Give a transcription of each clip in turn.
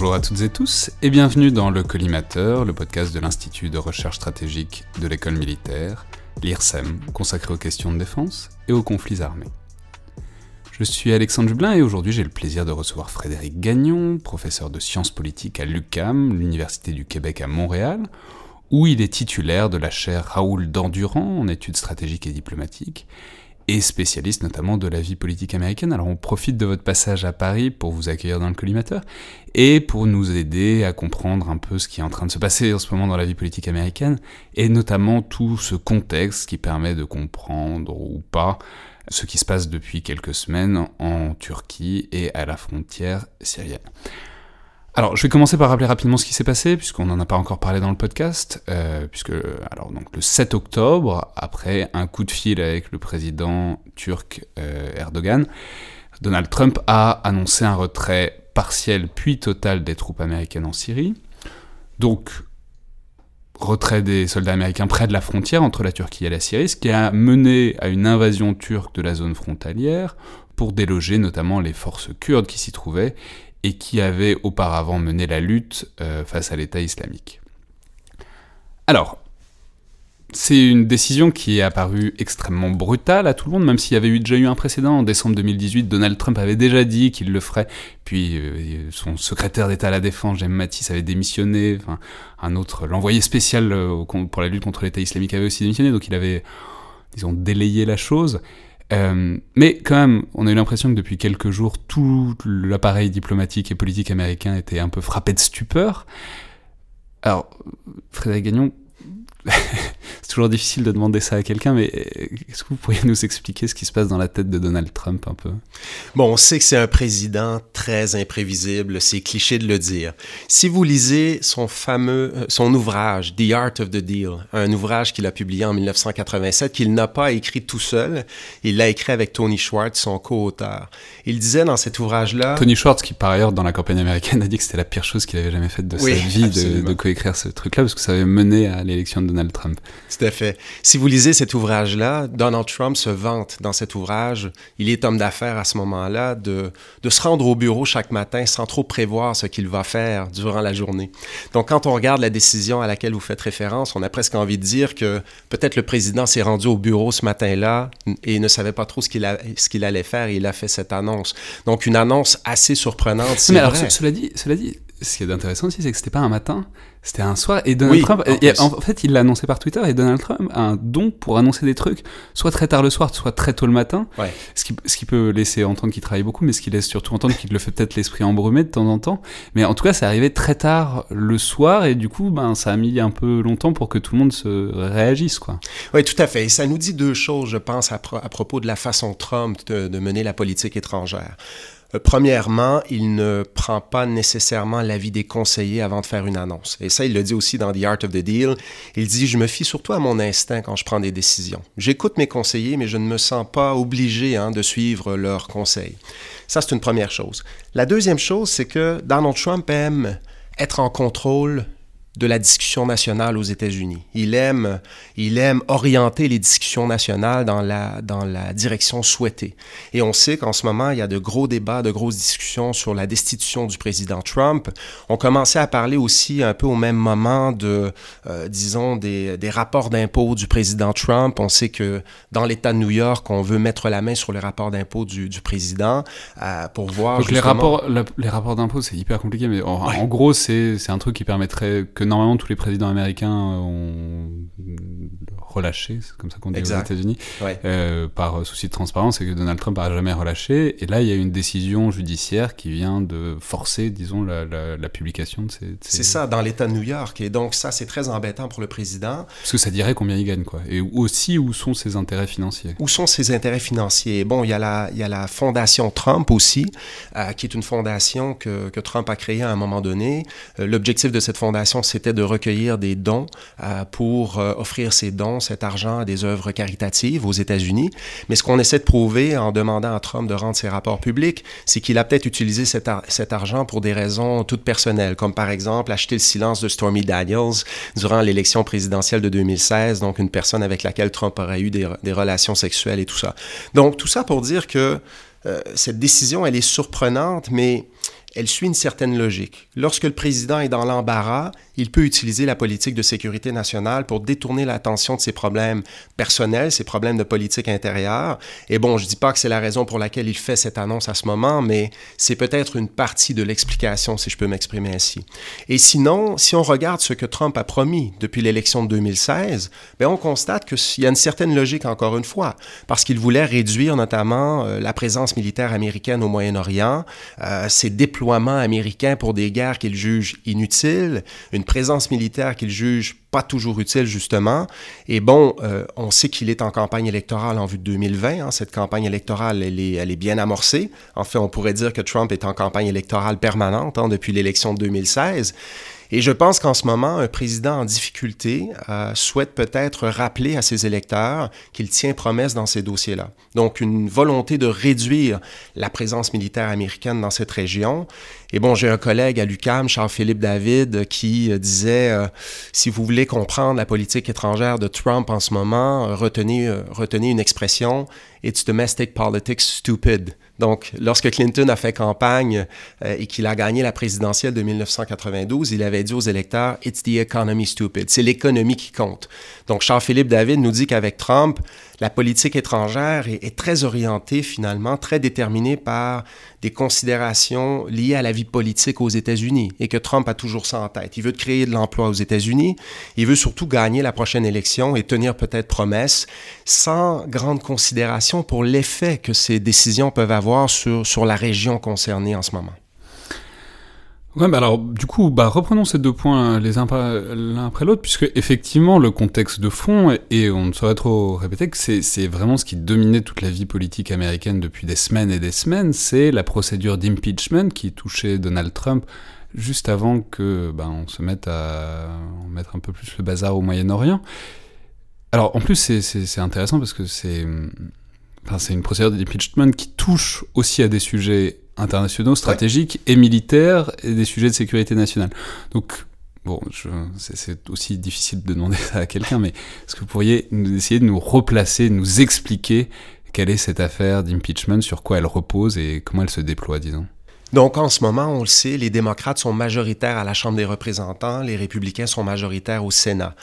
Bonjour à toutes et tous et bienvenue dans Le Collimateur, le podcast de l'Institut de recherche stratégique de l'école militaire, l'IRSEM, consacré aux questions de défense et aux conflits armés. Je suis Alexandre Jublin et aujourd'hui j'ai le plaisir de recevoir Frédéric Gagnon, professeur de sciences politiques à l'UCAM, l'Université du Québec à Montréal, où il est titulaire de la chaire Raoul Dandurand en études stratégiques et diplomatiques, et spécialiste notamment de la vie politique américaine. Alors on profite de votre passage à Paris pour vous accueillir dans le collimateur et pour nous aider à comprendre un peu ce qui est en train de se passer en ce moment dans la vie politique américaine et notamment tout ce contexte qui permet de comprendre ou pas ce qui se passe depuis quelques semaines en Turquie et à la frontière syrienne. Alors, je vais commencer par rappeler rapidement ce qui s'est passé, puisqu'on n'en a pas encore parlé dans le podcast, euh, puisque, alors, le 7 octobre, après un coup de fil avec le président turc euh, Erdogan, Donald Trump a annoncé un retrait partiel puis total des troupes américaines en Syrie. Donc, retrait des soldats américains près de la frontière entre la Turquie et la Syrie, ce qui a mené à une invasion turque de la zone frontalière pour déloger notamment les forces kurdes qui s'y trouvaient et qui avait auparavant mené la lutte euh, face à l'État islamique. Alors, c'est une décision qui est apparue extrêmement brutale à tout le monde, même s'il y avait déjà eu un précédent. En décembre 2018, Donald Trump avait déjà dit qu'il le ferait, puis euh, son secrétaire d'État à la Défense, James Mattis, avait démissionné, un autre, l'envoyé spécial euh, pour la lutte contre l'État islamique avait aussi démissionné, donc il avait, disons, délayé la chose. Euh, mais quand même, on a eu l'impression que depuis quelques jours, tout l'appareil diplomatique et politique américain était un peu frappé de stupeur. Alors, Frédéric Gagnon, toujours difficile de demander ça à quelqu'un, mais euh, est-ce que vous pourriez nous expliquer ce qui se passe dans la tête de Donald Trump un peu? Bon, on sait que c'est un président très imprévisible, c'est cliché de le dire. Si vous lisez son fameux, euh, son ouvrage, The Art of the Deal, un ouvrage qu'il a publié en 1987, qu'il n'a pas écrit tout seul, il l'a écrit avec Tony Schwartz, son co-auteur. Il disait dans cet ouvrage-là... Tony Schwartz, qui par ailleurs dans la campagne américaine a dit que c'était la pire chose qu'il avait jamais faite de sa vie de, de coécrire ce truc-là, parce que ça avait mené à l'élection de Donald Trump. Tout à fait. Si vous lisez cet ouvrage-là, Donald Trump se vante dans cet ouvrage, il est homme d'affaires à ce moment-là, de, de se rendre au bureau chaque matin sans trop prévoir ce qu'il va faire durant la journée. Donc quand on regarde la décision à laquelle vous faites référence, on a presque envie de dire que peut-être le président s'est rendu au bureau ce matin-là et ne savait pas trop ce qu'il, ce qu'il allait faire et il a fait cette annonce. Donc une annonce assez surprenante. Mais alors, cela dit, cela dit, ce qui est intéressant aussi, c'est que c'était pas un matin, c'était un soir. Et Donald Trump, en, fait, il l'a annoncé par Twitter et Donald Trump a un don pour annoncer des trucs, soit très tard le soir, soit très tôt le matin. Ce, qui, ce qui peut laisser entendre qu'il travaille beaucoup, mais ce qui laisse surtout entendre qu'il le fait peut-être l'esprit embrumé de temps en temps. Mais en tout cas, c'est arrivé très tard le soir et du coup, ben, ça a mis un peu longtemps pour que tout le monde se réagisse, quoi. Oui, tout à fait. Et ça nous dit deux choses, je pense, à, propos de la façon Trump de mener la politique étrangère. Euh, premièrement, il ne prend pas nécessairement l'avis des conseillers avant de faire une annonce. Et ça, il le dit aussi dans The Art of the Deal. Il dit, je me fie surtout à mon instinct quand je prends des décisions. J'écoute mes conseillers, mais je ne me sens pas obligé hein, de suivre leurs conseils. Ça, c'est une première chose. La deuxième chose, c'est que Donald Trump aime être en contrôle de la discussion nationale aux États-Unis. Il aime, il aime orienter les discussions nationales dans la, dans la direction souhaitée. Et on sait qu'en ce moment, il y a de gros débats, de grosses discussions sur la destitution du président Trump. On commençait à parler aussi un peu au même moment de, euh, disons, des, des rapports d'impôts du président Trump. On sait que dans l'État de New York, on veut mettre la main sur les rapports d'impôts du, du, président euh, pour voir... Donc les rapports, les rapports d'impôts, c'est hyper compliqué, mais en, en gros, c'est un truc qui permettrait que normalement tous les présidents américains ont relâché, c'est comme ça qu'on dit aux États-Unis, euh, par souci de transparence, et que Donald Trump n'a jamais relâché. Et là, il y a une décision judiciaire qui vient de forcer, disons, la, publication de ces. C'est ça, dans l'État de New York. Et donc, ça, c'est très embêtant pour le président. Parce que ça dirait combien il gagne, quoi. Et aussi, où sont ses intérêts financiers Où sont ses intérêts financiers? Bon, il y a la, il y a la fondation Trump aussi, euh, qui est une fondation que, que, Trump a créée à un moment donné. Euh, l'objectif de cette fondation, c'était de recueillir des dons pour offrir ces dons cet argent à des œuvres caritatives aux États-Unis. Mais ce qu'on essaie de prouver en demandant à Trump de rendre ses rapports publics, c'est qu'il a peut-être utilisé cet, argent pour des raisons toutes personnelles, comme par exemple acheter le silence de Stormy Daniels durant l'élection présidentielle de 2016, donc une personne avec laquelle Trump aurait eu des, des relations sexuelles et tout ça. Donc tout ça pour dire que euh, cette décision, elle est surprenante, mais elle suit une certaine logique. Lorsque le président est dans l'embarras, il peut utiliser la politique de sécurité nationale pour détourner l'attention de ses problèmes personnels, ses problèmes de politique intérieure. Et bon, je ne dis pas que c'est la raison pour laquelle il fait cette annonce à ce moment, mais c'est peut-être une partie de l'explication, si je peux m'exprimer ainsi. Et sinon, si on regarde ce que Trump a promis depuis l'élection de 2016, bien, on constate qu'il y a une certaine logique, encore une fois, parce qu'il voulait réduire notamment euh, la présence militaire américaine au Moyen-Orient, euh, ses déploiements américains pour des guerres qu'il juge inutiles, une présence militaire qu'il juge pas toujours utile, justement. Et bon, euh, on sait qu'il est en campagne électorale en vue de 2020. Hein. Cette campagne électorale, elle est, elle est, bien amorcée. En fait, on pourrait dire que Trump est en campagne électorale permanente hein, depuis l'élection de 2016. Et je pense qu'en ce moment, un président en difficulté euh, souhaite peut-être rappeler à ses électeurs qu'il tient promesse dans ces dossiers-là. Donc, une volonté de réduire la présence militaire américaine dans cette région. Et bon, j'ai un collègue à l'UCAM, Charles-Philippe David, qui euh, disait, euh, si vous voulez comprendre la politique étrangère de Trump en ce moment, retenez, retenez une expression, It's domestic politics stupid. Donc, lorsque Clinton a fait campagne euh, et qu'il a gagné la présidentielle de 1992, il avait dit aux électeurs It's the economy stupid. C'est l'économie qui compte. Donc, Charles-Philippe David nous dit qu'avec Trump, la politique étrangère est, très orientée finalement, très déterminée par des considérations liées à la vie politique aux États-Unis et que Trump a toujours ça en tête. Il veut créer de l'emploi aux États-Unis, il veut surtout gagner la prochaine élection et tenir peut-être promesse sans grande considération pour l'effet que ces décisions peuvent avoir sur, sur la région concernée en ce moment. Ouais, bah alors du coup, bah reprenons ces deux points les uns l'un après l'autre, puisque effectivement le contexte de fond, et on ne saurait trop répéter que c'est vraiment ce qui dominait toute la vie politique américaine depuis des semaines et des semaines, c'est la procédure d'impeachment qui touchait Donald Trump juste avant que bah, on se mette à mettre un peu plus le bazar au Moyen-Orient. Alors en plus c'est intéressant parce que c'est enfin, une procédure d'impeachment qui touche aussi à des sujets internationaux, stratégiques et militaires et des sujets de sécurité nationale. Donc, bon, c'est aussi difficile de demander ça à quelqu'un, mais est-ce que vous pourriez nous, essayer de nous replacer, nous expliquer quelle est cette affaire d'impeachment, sur quoi elle repose et comment elle se déploie, disons? Donc en ce moment, on le sait, les démocrates sont majoritaires à la Chambre des représentants, les républicains sont majoritaires au Sénat.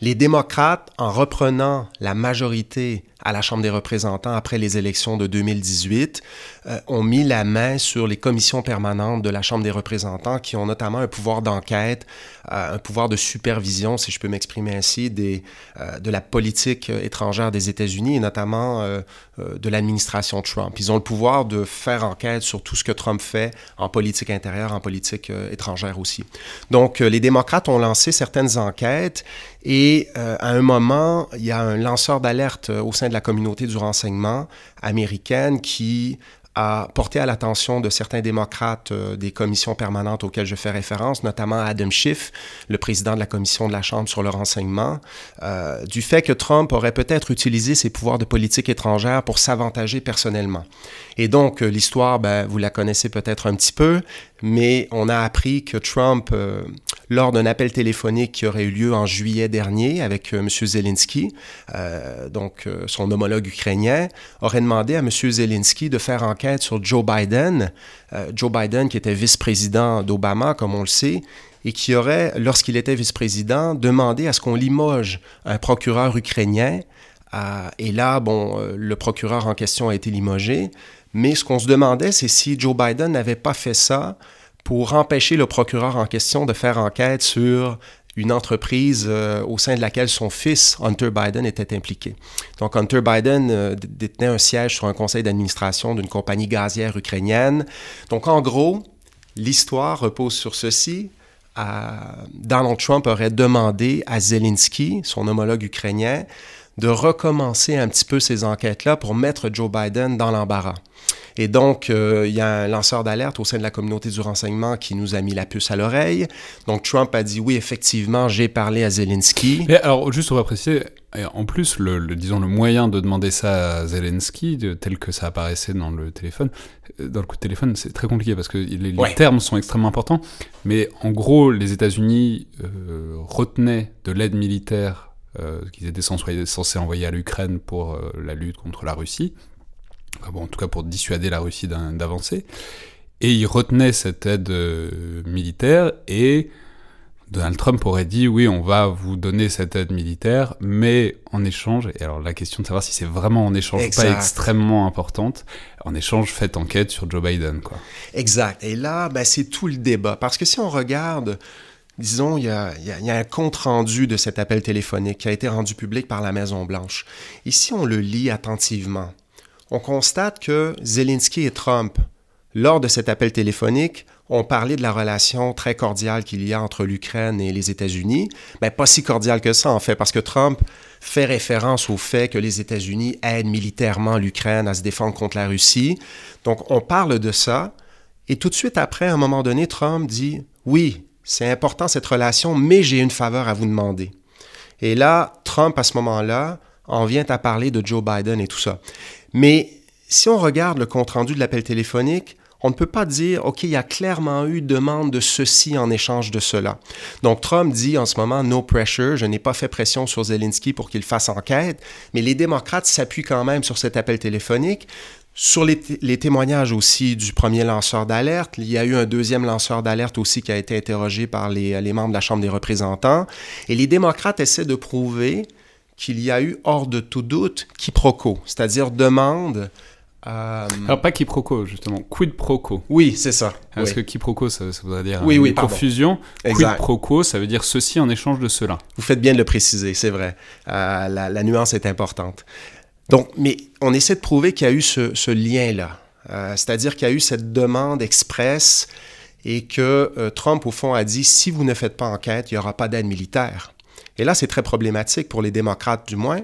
Les démocrates, en reprenant la majorité à la Chambre des représentants après les élections de 2018 euh, ont mis la main sur les commissions permanentes de la Chambre des représentants qui ont notamment un pouvoir d'enquête, euh, un pouvoir de supervision, si je peux m'exprimer ainsi, euh, de la politique étrangère des États-Unis et notamment de l'administration Trump. Ils ont le pouvoir de faire enquête sur tout ce que Trump fait en politique intérieure, en politique étrangère aussi. Donc les démocrates ont lancé certaines enquêtes et à un moment, il y a un lanceur d'alerte au sein de la communauté du renseignement américaine qui a porté à l'attention de certains démocrates euh, des commissions permanentes auxquelles je fais référence, notamment Adam Schiff, le président de la commission de la Chambre sur le renseignement, euh, du fait que Trump aurait peut-être utilisé ses pouvoirs de politique étrangère pour s'avantager personnellement. Et donc, euh, l'histoire, ben, vous la connaissez peut-être un petit peu, mais on a appris que Trump, lors d'un appel téléphonique qui aurait eu lieu en juillet dernier avec euh, M. Zelensky, donc son homologue ukrainien, aurait demandé à M. Zelensky de faire enquête sur Joe Biden, Joe Biden qui était vice-président d'Obama, comme on le sait, et qui aurait, lorsqu'il était vice-président, demandé à ce qu'on limoge un procureur ukrainien. et là, bon, le procureur en question a été limogé, mais ce qu'on se demandait, c'est si Joe Biden n'avait pas fait ça pour empêcher le procureur en question de faire enquête sur une entreprise euh, au sein de laquelle son fils, Hunter Biden, était impliqué. Donc, Hunter Biden euh, détenait un siège sur un conseil d'administration d'une compagnie gazière ukrainienne. Donc, en gros, l'histoire repose sur ceci. Donald Trump aurait demandé à Zelensky, son homologue ukrainien, de recommencer un petit peu ces enquêtes-là pour mettre Joe Biden dans l'embarras. Et donc, euh, il y a un lanceur d'alerte au sein de la communauté du renseignement qui nous a mis la puce à l'oreille. Donc, Trump a dit oui, effectivement, j'ai parlé à Zelensky. Et alors, juste, on va préciser, en plus, le, disons, le moyen de demander ça à Zelensky, tel que ça apparaissait dans le téléphone, euh, dans le coup de téléphone, c'est très compliqué parce que les, termes sont extrêmement importants. Mais en gros, les États-Unis euh, retenaient de l'aide militaire qu'ils étaient censés envoyer à l'Ukraine pour la lutte contre la Russie bon, en tout cas pour dissuader la Russie d'avancer. et il retenait cette aide euh, militaire et Donald Trump aurait dit oui, on va vous donner cette aide militaire, mais en échange, et alors la question de savoir si c'est vraiment en échange ou pas extrêmement importante, en échange, faites enquête sur Joe Biden. Quoi. Exact. Et là, ben, c'est tout le débat. Parce que si on regarde, disons, il y a, y a un compte-rendu de cet appel téléphonique qui a été rendu public par la Maison-Blanche. Ici, on le lit attentivement. On constate que Zelensky et Trump, lors de cet appel téléphonique, on parlait de la relation très cordiale qu'il y a entre l'Ukraine et les États-Unis. Mais pas si cordiale que ça, en fait, parce que Trump fait référence au fait que les États-Unis aident militairement l'Ukraine à se défendre contre la Russie. Donc, on parle de ça. Et tout de suite après, à un moment donné, Trump dit Oui, c'est important cette relation, mais j'ai une faveur à vous demander. Et là, Trump, à ce moment-là, en vient à parler de Joe Biden et tout ça. Mais si on regarde le compte-rendu de l'appel téléphonique, on ne peut pas dire, OK, il y a clairement eu demande de ceci en échange de cela. Donc Trump dit en ce moment, no pressure, je n'ai pas fait pression sur Zelensky pour qu'il fasse enquête, mais les démocrates s'appuient quand même sur cet appel téléphonique. Sur les, témoignages aussi du premier lanceur d'alerte, il y a eu un deuxième lanceur d'alerte aussi qui a été interrogé par les, les membres de la Chambre des représentants. Et les démocrates essaient de prouver qu'il y a eu hors de tout doute quiproquo, c'est-à-dire demande euh, Alors pas quiproquo justement, quid pro quo. Oui, c'est ça. Parce que quiproquo, ça, ça voudrait dire oui, oui, confusion. Quid pro quo, ça veut dire ceci en échange de cela. Vous faites bien de le préciser, c'est vrai. Euh, la, nuance est importante. Donc, mais on essaie de prouver qu'il y a eu ce, lien-là. Euh, c'est-à-dire qu'il y a eu cette demande expresse et que Trump, au fond, a dit si vous ne faites pas enquête, il n'y aura pas d'aide militaire. Et là, c'est très problématique pour les démocrates, du moins,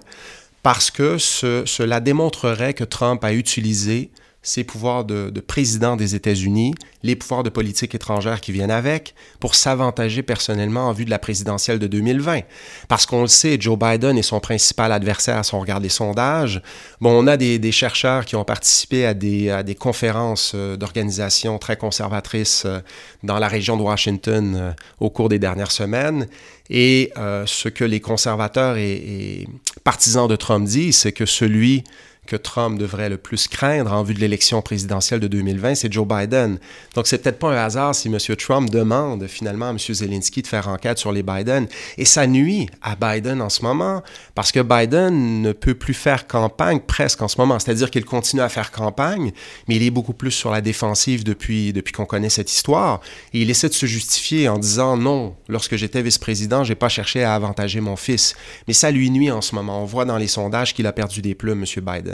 parce que cela démontrerait que Trump a utilisé ses pouvoirs de, président des États-Unis, les pouvoirs de politique étrangère qui viennent avec, pour s'avantager personnellement en vue de la présidentielle de 2020. Parce qu'on le sait, Joe Biden est son principal adversaire si on regarde les sondages. Bon, on a des, chercheurs qui ont participé à des, conférences euh, d'organisations très conservatrices euh, dans la région de Washington euh, au cours des dernières semaines. Et ce que les conservateurs et partisans de Trump disent, c'est que celui que Trump devrait le plus craindre en vue de l'élection présidentielle de 2020, c'est Joe Biden. Donc, c'est peut-être pas un hasard si M. Trump demande finalement à M. Zelensky de faire enquête sur les Biden. Et ça nuit à Biden en ce moment, parce que Biden ne peut plus faire campagne presque en ce moment. C'est-à-dire qu'il continue à faire campagne, mais il est beaucoup plus sur la défensive depuis, depuis qu'on connaît cette histoire. Et il essaie de se justifier en disant non, lorsque j'étais vice-président, j'ai pas cherché à avantager mon fils. Mais ça lui nuit en ce moment. On voit dans les sondages qu'il a perdu des plumes, M. Biden.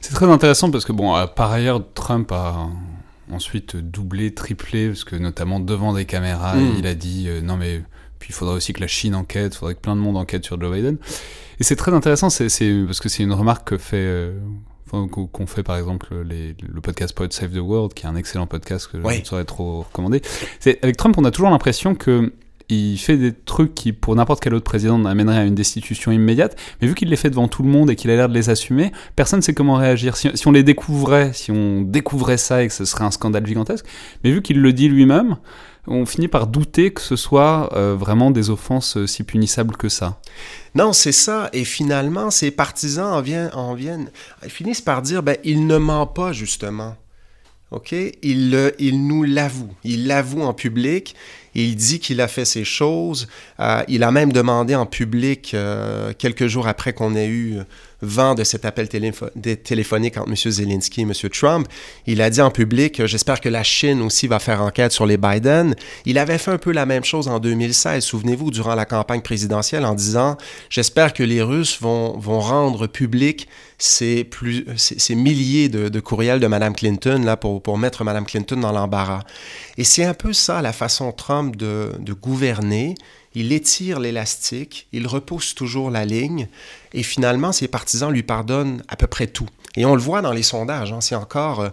C'est très intéressant parce que, bon, euh, par ailleurs, Trump a ensuite doublé, triplé, parce que notamment devant des caméras, hmm. il a dit euh, non mais puis il faudrait aussi que la Chine enquête, il faudrait que plein de monde enquête sur Joe Biden. Et c'est très intéressant, c'est parce que c'est une remarque que fait euh, qu'on fait par exemple le podcast Poet Save the World, qui est un excellent podcast que je ne saurais trop recommander. Avec Trump, on a toujours l'impression que il fait des trucs qui, pour n'importe quel autre président, amèneraient à une destitution immédiate, mais vu qu'il les fait devant tout le monde et qu'il a l'air de les assumer, personne ne sait comment réagir. Si, on les découvrait, si on découvrait ça et que ce serait un scandale gigantesque, mais vu qu'il le dit lui-même, on finit par douter que ce soit euh, vraiment des offenses euh, si punissables que ça. Non, c'est ça. Et finalement, ces partisans en viennent, en viennent, finissent par dire, ben, il ne ment pas, justement. OK? Il, il nous l'avoue. Il l'avoue en public il dit qu'il a fait ces choses. Euh, il a même demandé en public, euh, quelques jours après qu'on ait eu vent de cet appel téléphonique entre M. Zelensky et M. Trump, il a dit en public J'espère que la Chine aussi va faire enquête sur les Biden. Il avait fait un peu la même chose en 2016, souvenez-vous, durant la campagne présidentielle, en disant J'espère que les Russes vont, vont rendre public ces, milliers de, courriels de Mme Clinton là, pour, pour mettre Mme Clinton dans l'embarras. Et c'est un peu ça la façon Trump de gouverner. Il étire l'élastique, il repousse toujours la ligne, et finalement, ses partisans lui pardonnent à peu près tout. Et on le voit dans les sondages, hein, c'est encore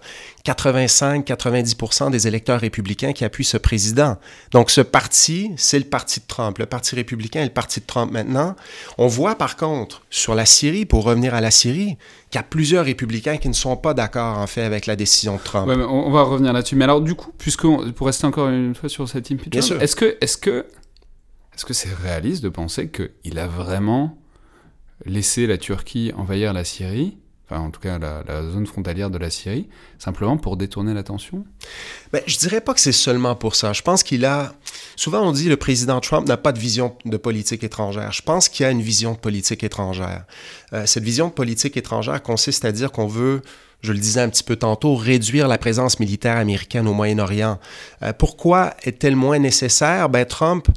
85-90% euh, des électeurs républicains qui appuient ce président. Donc ce parti, c'est le parti de Trump. Le parti républicain est le parti de Trump maintenant. On voit par contre sur la Syrie, pour revenir à la Syrie, qu'il y a plusieurs républicains qui ne sont pas d'accord en fait avec la décision de Trump. on va revenir là-dessus. Mais alors du coup, puisque pour rester encore une fois sur cette impeachment, est-ce que, est-ce que, est-ce que c'est réaliste de penser qu'il a vraiment laisser la Turquie envahir la Syrie en tout cas la, zone frontalière de la Syrie, simplement pour détourner l'attention? Ben, Je dirais pas que c'est seulement pour ça. Je pense qu'il a... Souvent on dit le président Trump n'a pas de vision de politique étrangère. Je pense qu'il a une vision de politique étrangère. Euh, cette vision de politique étrangère consiste à dire qu'on veut je le disais un petit peu tantôt, réduire la présence militaire américaine au Moyen-Orient. Euh, pourquoi est-elle moins nécessaire? Ben, Trump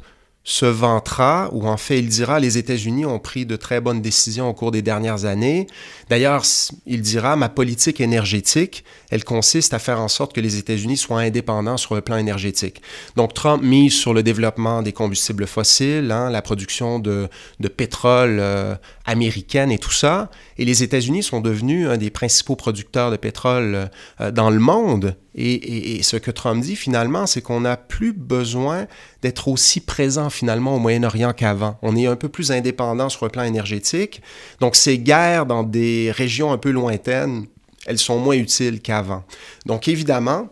se vantera, ou en fait il dira, les États-Unis ont pris de très bonnes décisions au cours des dernières années. D'ailleurs, il dira, ma politique énergétique, elle consiste à faire en sorte que les États-Unis soient indépendants sur le plan énergétique. Donc Trump mise sur le développement des combustibles fossiles, hein, la production de, de pétrole euh, américaine et tout ça. Et les États-Unis sont devenus un des principaux producteurs de pétrole euh, dans le monde. Et, ce que Trump dit finalement, c'est qu'on n'a plus besoin d'être aussi présent finalement au Moyen-Orient qu'avant. On est un peu plus indépendant sur le plan énergétique. Donc ces guerres dans des régions un peu lointaines, elles sont moins utiles qu'avant. Donc évidemment,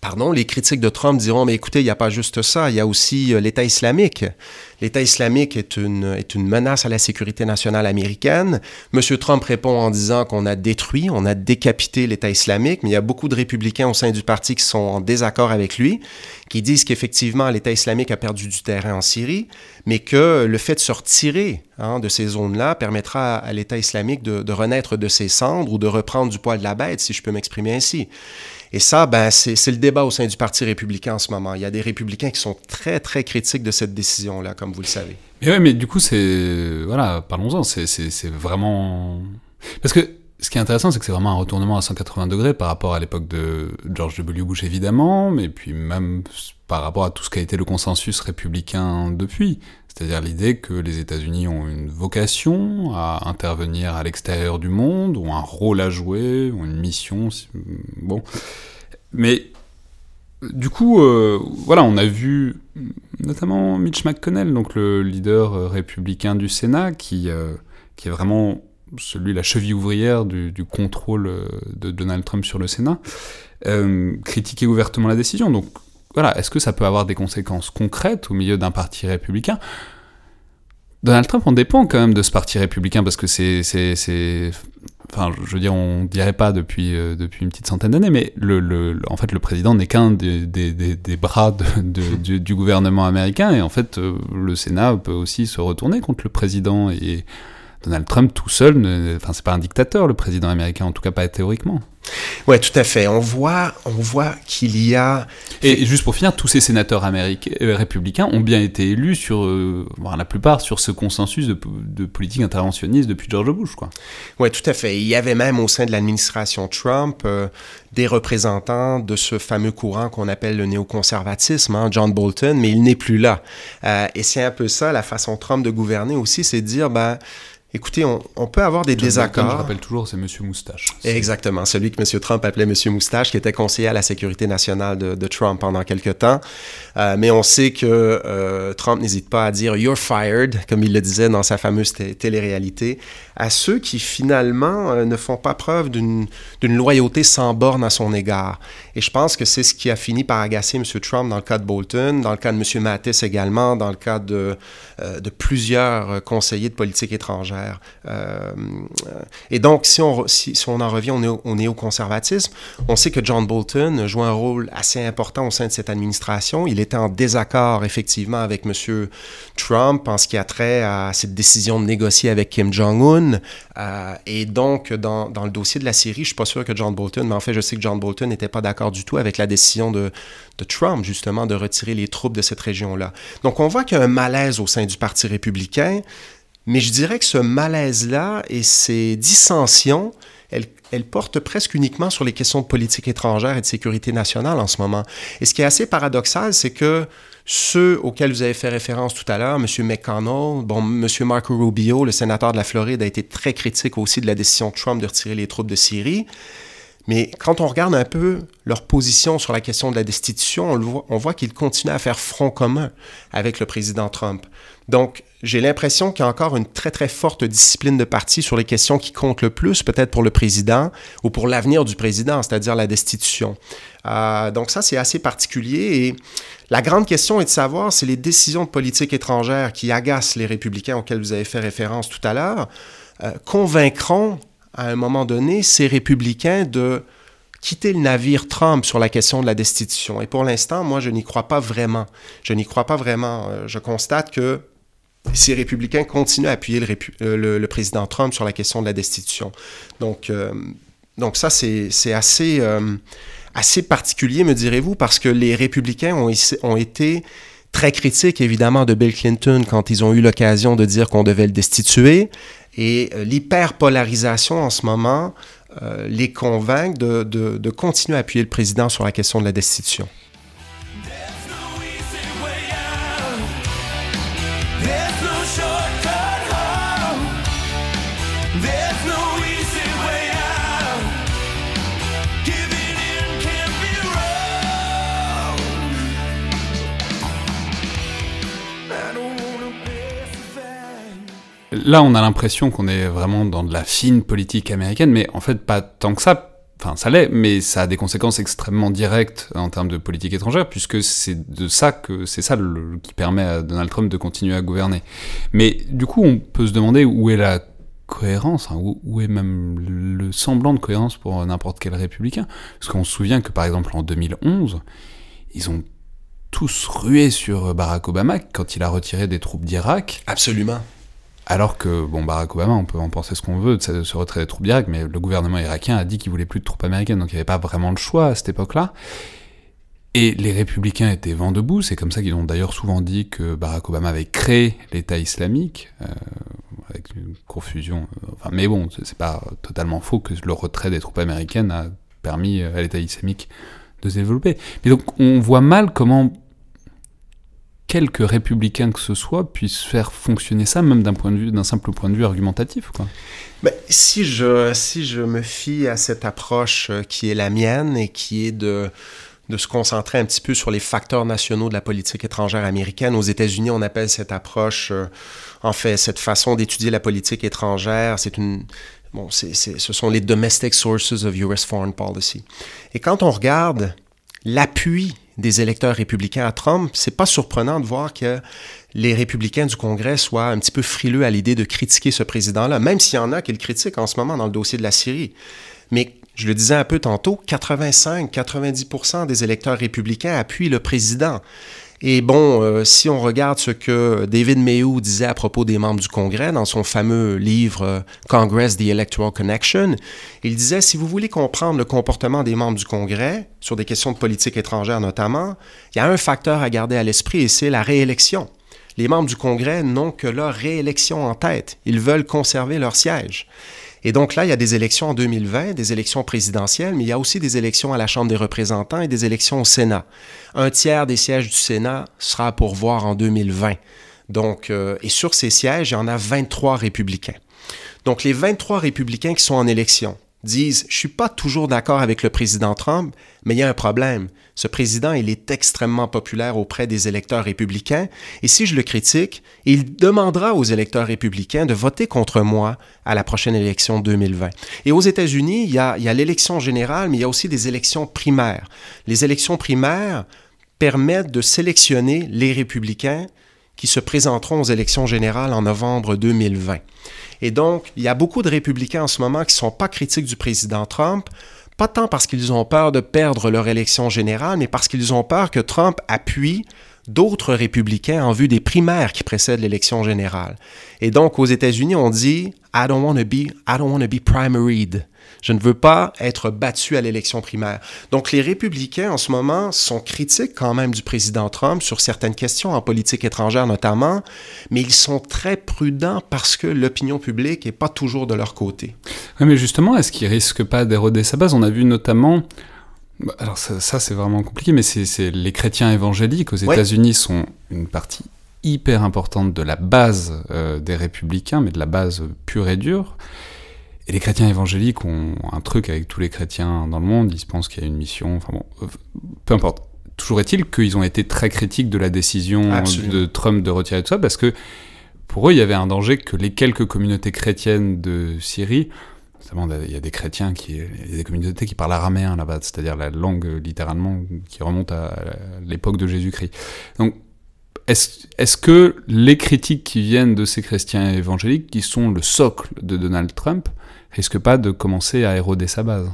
pardon, les critiques de Trump diront, mais écoutez, il n'y a pas juste ça, il y a aussi euh, l'État islamique. L'État islamique est une, menace à la sécurité nationale américaine. M. Trump répond en disant qu'on a détruit, on a décapité l'État islamique, mais il y a beaucoup de républicains au sein du parti qui sont en désaccord avec lui, qui disent qu'effectivement l'État islamique a perdu du terrain en Syrie, mais que le fait de se retirer hein, de ces zones-là permettra à, l'État islamique de, de renaître de ses cendres ou de reprendre du poil de la bête, si je peux m'exprimer ainsi. Et ça, ben, c'est le débat au sein du Parti républicain en ce moment. Il y a des républicains qui sont très, très critiques de cette décision-là, comme vous le savez. Mais oui, mais du coup, c'est. Voilà, parlons-en. C'est vraiment. Parce que ce qui est intéressant, c'est que c'est vraiment un retournement à 180 degrés par rapport à l'époque de George W. Bush, évidemment, mais puis même par rapport à tout ce qui a été le consensus républicain depuis. C'est-à-dire l'idée que les États-Unis ont une vocation à intervenir à l'extérieur du monde, ou un rôle à jouer, ou une mission. Bon. Mais du coup, euh, voilà, on a vu notamment Mitch McConnell, donc le leader euh, républicain du Sénat, qui, euh, qui est vraiment celui, la cheville ouvrière du, du, contrôle de Donald Trump sur le Sénat, critiquer ouvertement la décision. Donc voilà, est-ce que ça peut avoir des conséquences concrètes au milieu d'un parti républicain? Donald Trump, on dépend quand même de ce parti républicain parce que c'est, enfin, je veux dire, on dirait pas depuis euh, depuis une petite centaine d'années, mais le, en fait, le président n'est qu'un des, des, bras de, du, gouvernement américain et en fait, euh, le Sénat peut aussi se retourner contre le président et Donald Trump tout seul, enfin, c'est pas un dictateur, le président américain, en tout cas pas théoriquement. Oui, tout à fait. On voit, on voit qu'il y a... Et, juste pour finir, tous ces sénateurs américains, euh, républicains ont bien été élus sur, euh, la plupart, sur ce consensus de, politique interventionniste depuis George Bush, quoi. Oui, tout à fait. Il y avait même au sein de l'administration Trump euh, des représentants de ce fameux courant qu'on appelle le néoconservatisme, hein, John Bolton, mais il n'est plus là. et c'est un peu ça, la façon Trump de gouverner aussi, c'est de dire, ben Écoutez, on, peut avoir des désaccords. je rappelle toujours, c'est M. Moustache. Exactement, celui que M. Trump appelait M. Moustache, qui était conseiller à la sécurité nationale de, Trump pendant quelque temps. Euh, mais on sait que euh, Trump n'hésite pas à dire You're fired, comme il le disait dans sa fameuse télé-réalité, à ceux qui finalement euh, ne font pas preuve d'une loyauté sans borne à son égard. Et je pense que c'est ce qui a fini par agacer M. Trump dans le cas de Bolton, dans le cas de M. Mattis également, dans le cas de, de plusieurs conseillers de politique étrangère. Euh, et donc, si on, on en revient au, néoconservatisme, on sait que John Bolton joue un rôle assez important au sein de cette administration. Il était en désaccord, effectivement, avec M. Trump en ce qui a trait à cette décision de négocier avec Kim Jong-un. Euh, et donc, dans, le dossier de la Syrie, je ne suis pas sûr que John Bolton, mais en fait, je sais que John Bolton n'était pas d'accord du tout avec la décision de Trump, justement, de retirer les troupes de cette région-là. Donc, on voit qu'il y a un malaise au sein du Parti républicain. Mais je dirais que ce malaise-là et ces dissensions, elles, portent presque uniquement sur les questions de politique étrangère et de sécurité nationale en ce moment. Et ce qui est assez paradoxal, c'est que ceux auxquels vous avez fait référence tout à l'heure, M. McConnell, bon, M. Marco Rubio, le sénateur de la Floride, a été très critique aussi de la décision de Trump de retirer les troupes de Syrie. Mais quand on regarde un peu leur position sur la question de la destitution, on, voit, qu'ils continuent à faire front commun avec le président Trump. Donc, j'ai l'impression qu'il y a encore une très, très forte discipline de parti sur les questions qui comptent le plus, peut-être pour le président ou pour l'avenir du président, c'est-à-dire la destitution. Euh, donc, ça, c'est assez particulier. Et la grande question est de savoir si les décisions de politique étrangère qui agacent les républicains auxquelles vous avez fait référence tout à l'heure euh, convaincront à un moment donné, ces républicains de quitter le navire Trump sur la question de la destitution. Et pour l'instant, moi, je n'y crois pas vraiment. Je n'y crois pas vraiment. Euh, je constate que ces républicains continuent à appuyer le, euh, le, président Trump sur la question de la destitution. Donc, euh, donc ça, c'est assez, assez particulier, me direz-vous, parce que les républicains ont été très critiques, évidemment, de Bill Clinton quand ils ont eu l'occasion de dire qu'on devait le destituer. Et l'hyperpolarisation en ce moment euh, les convaincre de, de, de continuer à appuyer le président sur la question de la destitution. Là, on a l'impression qu'on est vraiment dans de la fine politique américaine, mais en fait, pas tant que ça. Enfin, ça l'est, mais ça a des conséquences extrêmement directes en termes de politique étrangère, puisque c'est de ça que c'est ça qui permet à Donald Trump de continuer à gouverner. Mais du coup, on peut se demander où est la cohérence, hein, où, est même le semblant de cohérence pour n'importe quel républicain. Parce qu'on se souvient que par exemple en 2011, ils ont tous rué sur Barack Obama quand il a retiré des troupes d'Irak. Absolument. Alors que, bon, Barack Obama, on peut en penser ce qu'on veut de ce retrait des troupes d'Irak, mais le gouvernement irakien a dit qu'il voulait plus de troupes américaines, donc il n'y avait pas vraiment le choix à cette époque-là. Et les républicains étaient vent debout, c'est comme ça qu'ils ont d'ailleurs souvent dit que Barack Obama avait créé l'État islamique, euh, avec une confusion. Euh, enfin, mais bon, c'est pas totalement faux que le retrait des troupes américaines a permis à l'État islamique de se développer. Mais donc on voit mal comment quelque républicain que ce soit puisse faire fonctionner ça, même d'un point de vue, d'un simple point de vue argumentatif. Ben, si je si je me fie à cette approche euh, qui est la mienne et qui est de de se concentrer un petit peu sur les facteurs nationaux de la politique étrangère américaine. Aux États-Unis, on appelle cette approche, euh, en fait, cette façon d'étudier la politique étrangère, c'est une, bon, c'est, ce sont les domestic sources of U.S. foreign policy. Et quand on regarde l'appui des électeurs républicains à Trump, c'est pas surprenant de voir que les républicains du Congrès soient un petit peu frileux à l'idée de critiquer ce président-là, même s'il y en a qui le critiquent en ce moment dans le dossier de la Syrie. Mais je le disais un peu tantôt, 85-90% des électeurs républicains appuient le président. Et bon, euh, si on regarde ce que David Mayo disait à propos des membres du Congrès dans son fameux livre euh, Congress, The Electoral Connection, il disait, si vous voulez comprendre le comportement des membres du Congrès, sur des questions de politique étrangère notamment, il y a un facteur à garder à l'esprit et c'est la réélection. Les membres du Congrès n'ont que leur réélection en tête. Ils veulent conserver leur siège. Et donc là, il y a des élections en 2020, des élections présidentielles, mais il y a aussi des élections à la Chambre des représentants et des élections au Sénat. Un tiers des sièges du Sénat sera pour voir en 2020. Donc, euh, et sur ces sièges, il y en a 23 républicains. Donc les 23 républicains qui sont en élection, disent Je suis pas toujours d'accord avec le président Trump, mais il y a un problème. Ce président, il est extrêmement populaire auprès des électeurs républicains, et si je le critique, il demandera aux électeurs républicains de voter contre moi à la prochaine élection 2020. Et aux États-Unis, il y a, l'élection générale, mais il y a aussi des élections primaires. Les élections primaires permettent de sélectionner les républicains qui se présenteront aux élections générales en novembre 2020. Et donc, il y a beaucoup de républicains en ce moment qui ne sont pas critiques du président Trump, pas tant parce qu'ils ont peur de perdre leur élection générale, mais parce qu'ils ont peur que Trump appuie d'autres républicains en vue des primaires qui précèdent l'élection générale. Et donc, aux États-Unis, on dit I don't want to be, I don't want to be primaried. Je ne veux pas être battu à l'élection primaire. Donc les républicains en ce moment sont critiques quand même du président Trump sur certaines questions en politique étrangère notamment, mais ils sont très prudents parce que l'opinion publique n'est pas toujours de leur côté. Oui, mais justement, est-ce qu'ils risquent pas d'éroder sa base? On a vu notamment... Bah, alors ça, c'est vraiment compliqué, mais c'est les chrétiens évangéliques aux États-Unis sont une partie hyper importante de la base euh, des républicains, mais de la base pure et dure. Et les chrétiens évangéliques ont un truc avec tous les chrétiens dans le monde, ils se pensent qu'il y a une mission, enfin bon, euh, peu importe. Toujours est-il qu'ils ont été très critiques de la décision de Trump de retirer tout ça, parce que pour eux, il y avait un danger que les quelques communautés chrétiennes de Syrie, notamment il y a des chrétiens il y a des communautés qui parlent araméen là-bas, c'est-à-dire la langue littéralement qui remonte à l'époque de Jésus-Christ. Donc est-ce est que les critiques qui viennent de ces chrétiens évangéliques, qui sont le socle de Donald Trump, risque pas de commencer à éroder sa base?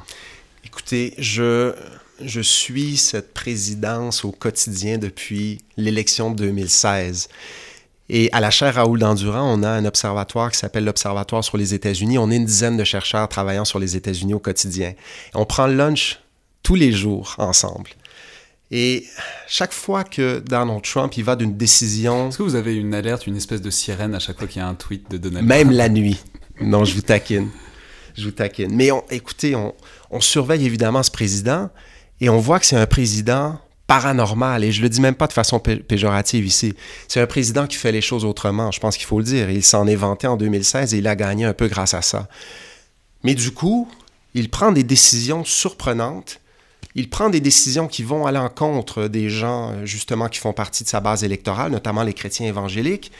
Écoutez, je, je suis cette présidence au quotidien depuis l'élection de 2016. Et à la chaire Raoul Dandurand, on a un observatoire qui s'appelle l'Observatoire sur les États-Unis. On est une dizaine de chercheurs travaillant sur les États-Unis au quotidien. On prend le lunch tous les jours ensemble. Et chaque fois que Donald Trump il va d'une décision... Est-ce que vous avez une alerte, une espèce de sirène à chaque fois qu'il y a un tweet de Donald Trump? Même la nuit. Non, je vous taquine. Je vous taquine. Mais écoutez, on, on surveille évidemment ce président et on voit que c'est un président paranormal, et je le dis même pas de façon péjorative ici. C'est un président qui fait les choses autrement, je pense qu'il faut le dire. Il s'en est vanté en 2016 et il a gagné un peu grâce à ça. Mais du coup, il prend des décisions surprenantes. Il prend des décisions qui vont à l'encontre des gens, justement, qui font partie de sa base électorale, notamment les chrétiens évangéliques.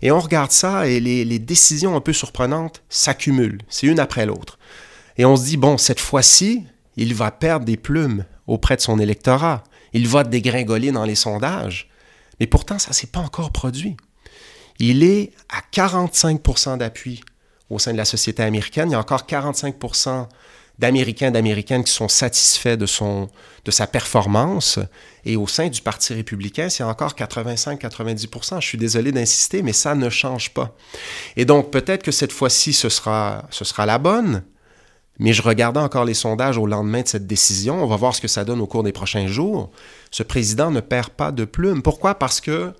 Et on regarde ça et les, les décisions un peu surprenantes s'accumulent. C'est une après l'autre. Et on se dit, bon, cette fois-ci, il va perdre des plumes auprès de son électorat il va dégringoler dans les sondages. Mais pourtant, ça ne s'est pas encore produit. Il est à 45% d'appui au sein de la société américaine. Il y a encore 45% d'Américains d'Américaines qui sont satisfaits de, son, de sa performance. Et au sein du Parti républicain, c'est encore 85-90% Je suis désolé d'insister, mais ça ne change pas. Et donc, peut-être que cette fois-ci, ce sera, ce sera la bonne, mais je regardais encore les sondages au lendemain de cette décision. On va voir ce que ça donne au cours des prochains jours. Ce président ne perd pas de plume. Pourquoi? Parce que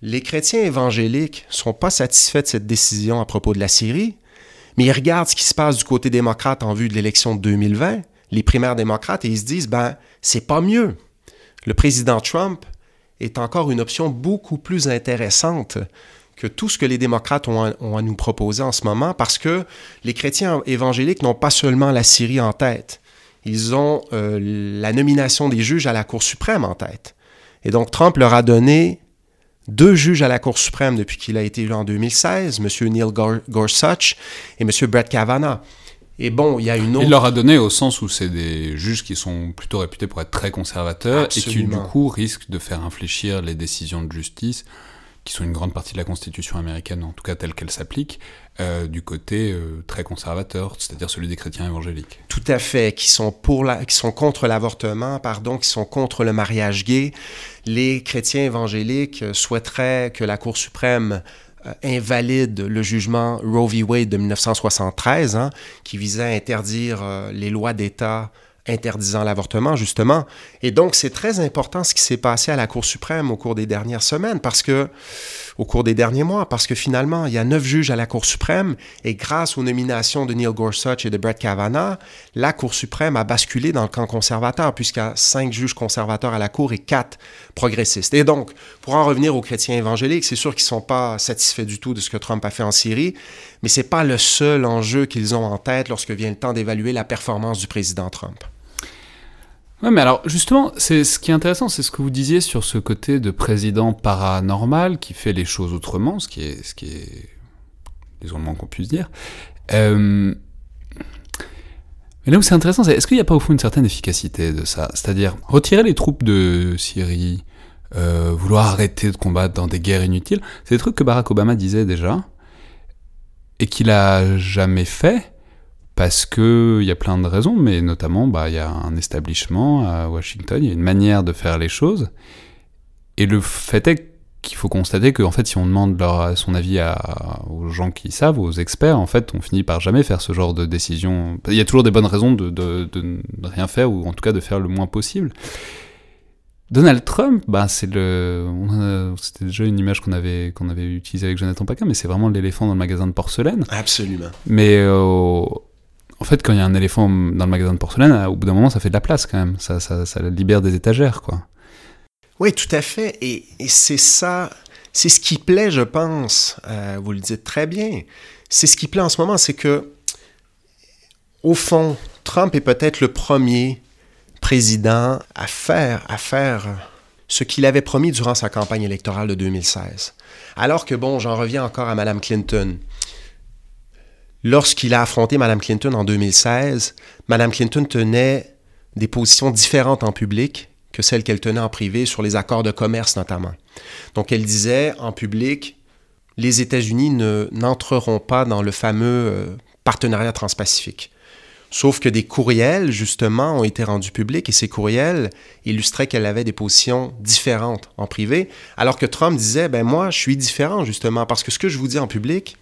les chrétiens évangéliques ne sont pas satisfaits de cette décision à propos de la Syrie, mais ils regardent ce qui se passe du côté démocrate en vue de l'élection de 2020, les primaires démocrates, et ils se disent, ben, c'est pas mieux. Le président Trump est encore une option beaucoup plus intéressante que tout ce que les démocrates ont à, nous proposer en ce moment, parce que les chrétiens évangéliques n'ont pas seulement la Syrie en tête, ils ont euh, la nomination des juges à la Cour suprême en tête. Et donc Trump leur a donné deux juges à la Cour suprême depuis qu'il a été élu en 2016, M. Neil Gorsuch et M. Brett Kavanaugh. Et bon, il y a une autre... Il leur a donné au sens où c'est des juges qui sont plutôt réputés pour être très conservateurs et qui du coup risquent de faire infléchir les décisions de justice qui sont une grande partie de la Constitution américaine, en tout cas telle qu'elle s'applique, euh, du côté euh, très conservateur, c'est-à-dire celui des chrétiens évangéliques. Tout à fait, qui sont, pour qui sont contre l'avortement, pardon, qui sont contre le mariage gay. Les chrétiens évangéliques souhaiteraient que la Cour suprême euh, invalide le jugement Roe v. Wade de 1973, hein, qui visait à interdire les lois d'État interdisant l'avortement, justement. Et donc, c'est très important ce qui s'est passé à la Cour suprême au cours des dernières semaines, parce que, au cours des derniers mois, parce que finalement, il y a neuf juges à la Cour suprême, et grâce aux nominations de Neil Gorsuch et de Brett Kavanaugh, la Cour suprême a basculé dans le camp conservateur, puisqu'il y a cinq juges conservateurs à la Cour et quatre progressistes. Et donc, pour en revenir aux chrétiens évangéliques, c'est sûr qu'ils ne sont pas satisfaits du tout de ce que Trump a fait en Syrie, mais ce n'est pas le seul enjeu qu'ils ont en tête lorsque vient le temps d'évaluer la performance du président Trump. Ouais, mais alors justement, c'est ce qui est intéressant, c'est ce que vous disiez sur ce côté de président paranormal qui fait les choses autrement, ce qui est, ce qui est, disons moins qu'on puisse dire. Euh, mais là où c'est intéressant, c'est est-ce qu'il n'y a pas au fond une certaine efficacité de ça? C'est-à-dire retirer les troupes de Syrie, euh, vouloir arrêter de combattre dans des guerres inutiles, c'est des trucs que Barack Obama disait déjà et qu'il a jamais fait parce que il y a plein de raisons, mais notamment bah il y a un establishment à Washington, il y a une manière de faire les choses, et le fait est qu'il faut constater qu'en fait si on demande leur, son avis à, aux gens qui savent, aux experts, en fait on finit par jamais faire ce genre de décision. Il y a toujours des bonnes raisons de, de, de, rien faire ou en tout cas de faire le moins possible. Donald Trump, bah c'est le, c'était déjà une image qu'on avait qu'on avait utilisée avec Jonathan Paquin, mais c'est vraiment l'éléphant dans le magasin de porcelaine. Absolument. Mais euh, en fait, quand il y a un éléphant dans le magasin de porcelaine, au bout d'un moment, ça fait de la place quand même. Ça, libère des étagères, quoi. Oui, tout à fait. Et, et c'est ça, c'est ce qui plaît, je pense. Euh, vous le dites très bien. C'est ce qui plaît en ce moment, c'est que, au fond, Trump est peut-être le premier président à faire, à faire ce qu'il avait promis durant sa campagne électorale de 2016. Alors que, bon, j'en reviens encore à Mme Clinton. Lorsqu'il a affronté Mme Clinton en 2016, Mme Clinton tenait des positions différentes en public que celles qu'elle tenait en privé sur les accords de commerce notamment. Donc elle disait en public, les États-Unis n'entreront pas dans le fameux euh, partenariat transpacifique. Sauf que des courriels, justement, ont été rendus publics et ces courriels illustraient qu'elle avait des positions différentes en privé, alors que Trump disait, ben moi, je suis différent, justement, parce que ce que je vous dis en public,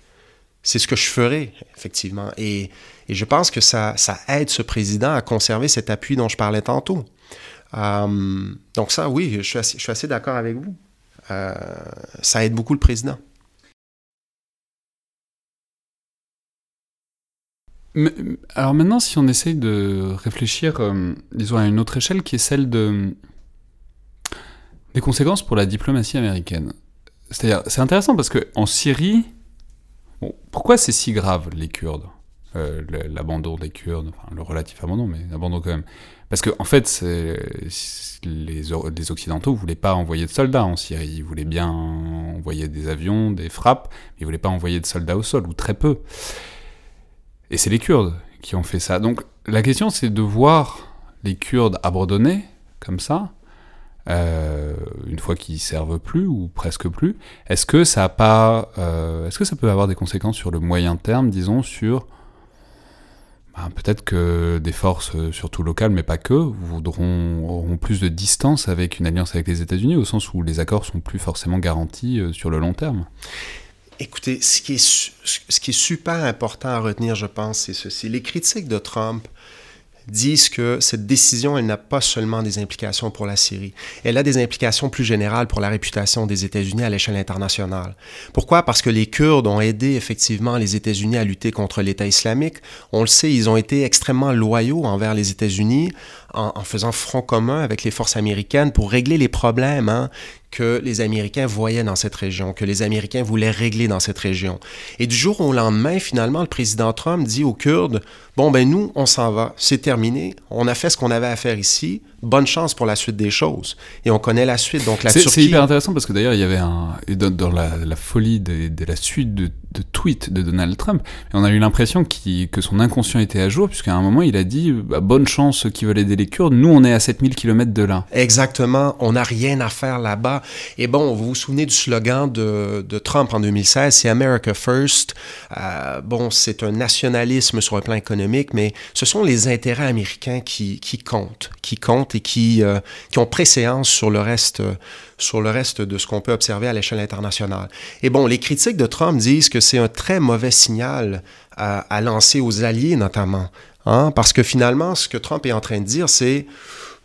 c'est ce que je ferai, effectivement. Et, je pense que ça, ça, aide ce président à conserver cet appui dont je parlais tantôt. Euh, donc ça, oui, je suis assez, assez d'accord avec vous. Euh, ça aide beaucoup le président. alors maintenant, si on essaye de réfléchir, euh, disons, à une autre échelle qui est celle de, des conséquences pour la diplomatie américaine. C'est-à-dire, c'est intéressant parce qu'en Syrie, pourquoi c'est si grave, les Kurdes? Euh, L'abandon des Kurdes, le relatif abandon, mais l'abandon quand même. Parce qu'en en fait, les, les Occidentaux ne voulaient pas envoyer de soldats en Syrie. Ils voulaient bien envoyer des avions, des frappes, mais ils ne voulaient pas envoyer de soldats au sol, ou très peu. Et c'est les Kurdes qui ont fait ça. Donc la question, c'est de voir les Kurdes abandonnés, comme ça, euh, une fois qu'ils servent plus ou presque plus. Est-ce que ça a pas, euh, est-ce que ça peut avoir des conséquences sur le moyen terme, disons, sur ben, peut-être que des forces, surtout locales, mais pas que, voudront auront plus de distance avec une alliance avec les États-Unis, au sens où les accords sont plus forcément garantis euh, sur le long terme? Écoutez, ce qui, est, ce qui est super important à retenir, je pense, c'est ceci. Les critiques de Trump disent que cette décision, elle n'a pas seulement des implications pour la Syrie, elle a des implications plus générales pour la réputation des États-Unis à l'échelle internationale. Pourquoi? Parce que les Kurdes ont aidé effectivement les États-Unis à lutter contre l'État islamique. On le sait, ils ont été extrêmement loyaux envers les États-Unis en, faisant front commun avec les forces américaines pour régler les problèmes hein, que les Américains voyaient dans cette région, que les Américains voulaient régler dans cette région. Et du jour au lendemain, finalement, le président Trump dit aux Kurdes, bon, ben nous, on s'en va, c'est terminé, on a fait ce qu'on avait à faire ici, bonne chance pour la suite des choses. Et on connaît la suite. Donc la Turquie... C'est hyper intéressant parce que d'ailleurs, il y avait un. Dans, la, folie de, la suite de, tweets de Donald Trump, on a eu l'impression que son inconscient était à jour, puisqu'à un moment, il a dit bah, Bonne chance ceux qui veulent aider les Kurdes, nous, on est à 7000 km de là. Exactement. On n'a rien à faire là-bas. Et bon, vous vous souvenez du slogan de, Trump en 2016 c'est America First. Euh, bon, c'est un nationalisme sur le plan économique, mais ce sont les intérêts américains qui, comptent, qui comptent et qui, euh, qui ont préséance sur le reste, sur le reste de ce qu'on peut observer à l'échelle internationale. Et bon, les critiques de Trump disent que c'est un très mauvais signal à, à lancer aux alliés notamment, hein, parce que finalement, ce que Trump est en train de dire, c'est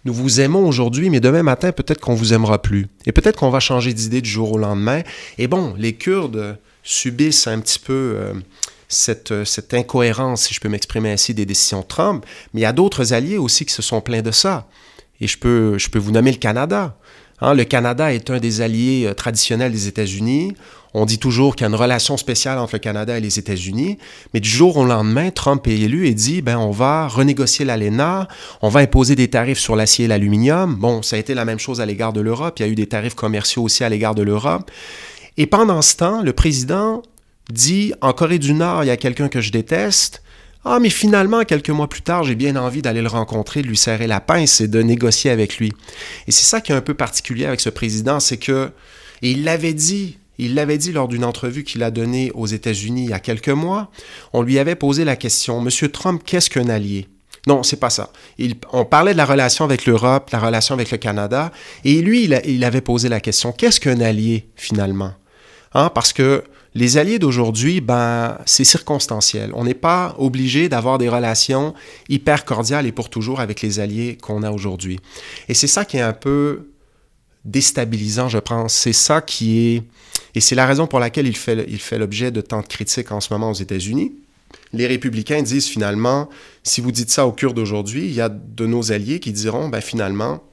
nous vous aimons aujourd'hui, mais demain matin, peut-être qu'on vous aimera plus. Et peut-être qu'on va changer d'idée du jour au lendemain. Et bon, les Kurdes subissent un petit peu euh, cette, cette, incohérence, si je peux m'exprimer ainsi, des décisions de Trump. Mais il y a d'autres alliés aussi qui se sont plaints de ça. Et je peux, je peux vous nommer le Canada. Hein, le Canada est un des alliés euh, traditionnels des États-Unis. On dit toujours qu'il y a une relation spéciale entre le Canada et les États-Unis, mais du jour au lendemain, Trump est élu et dit ben on va renégocier l'ALENA, on va imposer des tarifs sur l'acier et l'aluminium. Bon, ça a été la même chose à l'égard de l'Europe, il y a eu des tarifs commerciaux aussi à l'égard de l'Europe. Et pendant ce temps, le président dit en Corée du Nord, il y a quelqu'un que je déteste, ah, mais finalement, quelques mois plus tard, j'ai bien envie d'aller le rencontrer, de lui serrer la pince et de négocier avec lui. Et c'est ça qui est un peu particulier avec ce président, c'est que, il l'avait dit, il l'avait dit lors d'une entrevue qu'il a donnée aux États-Unis il y a quelques mois, on lui avait posé la question, Monsieur Trump, qu'est-ce qu'un allié? Non, c'est pas ça. on parlait de la relation avec l'Europe, la relation avec le Canada, et lui, il, avait posé la question, qu'est-ce qu'un allié finalement? Hein, parce que les alliés d'aujourd'hui, ben, c'est circonstanciel. On n'est pas obligé d'avoir des relations hyper cordiales et pour toujours avec les alliés qu'on a aujourd'hui. Et c'est ça qui est un peu déstabilisant, je pense. C'est ça qui est... Et c'est la raison pour laquelle il fait, il fait l'objet de tant de critiques en ce moment aux États-Unis. Les républicains disent finalement, si vous dites ça aux Kurdes d'aujourd'hui, il y a de nos alliés qui diront, ben finalement,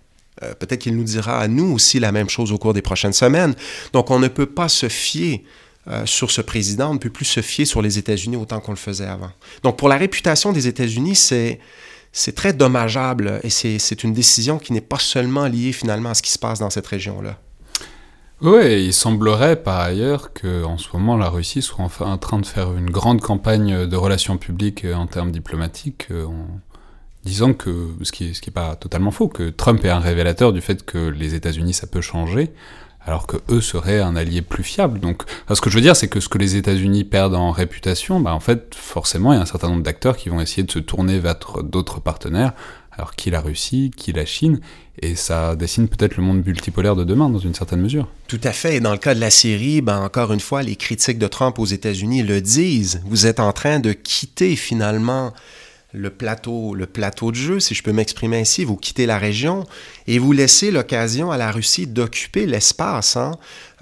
euh, peut-être qu'il nous dira à nous aussi la même chose au cours des prochaines semaines. Donc on ne peut pas se fier euh, sur ce président, on ne peut plus se fier sur les États-Unis autant qu'on le faisait avant. Donc pour la réputation des États-Unis, c'est c'est très dommageable et c'est une décision qui n'est pas seulement liée finalement à ce qui se passe dans cette région-là. Oui, il semblerait par ailleurs qu'en ce moment la Russie soit enfin en train de faire une grande campagne de relations publiques euh, en termes diplomatiques euh, en disant que, ce qui n'est pas totalement faux, que Trump est un révélateur du fait que les États-Unis ça peut changer, alors que eux seraient un allié plus fiable. Donc, ce que je veux dire, c'est que ce que les États-Unis perdent en réputation, bah, en fait, forcément, il y a un certain nombre d'acteurs qui vont essayer de se tourner vers d'autres partenaires, alors qui la Russie, qui la Chine, et ça dessine peut-être le monde multipolaire de demain, dans une certaine mesure. Tout à fait. Et dans le cas de la Syrie, ben, encore une fois, les critiques de Trump aux États-Unis le disent. Vous êtes en train de quitter finalement le plateau, le plateau de jeu, si je peux m'exprimer ainsi, vous quittez la région et vous laissez l'occasion à la Russie d'occuper l'espace hein,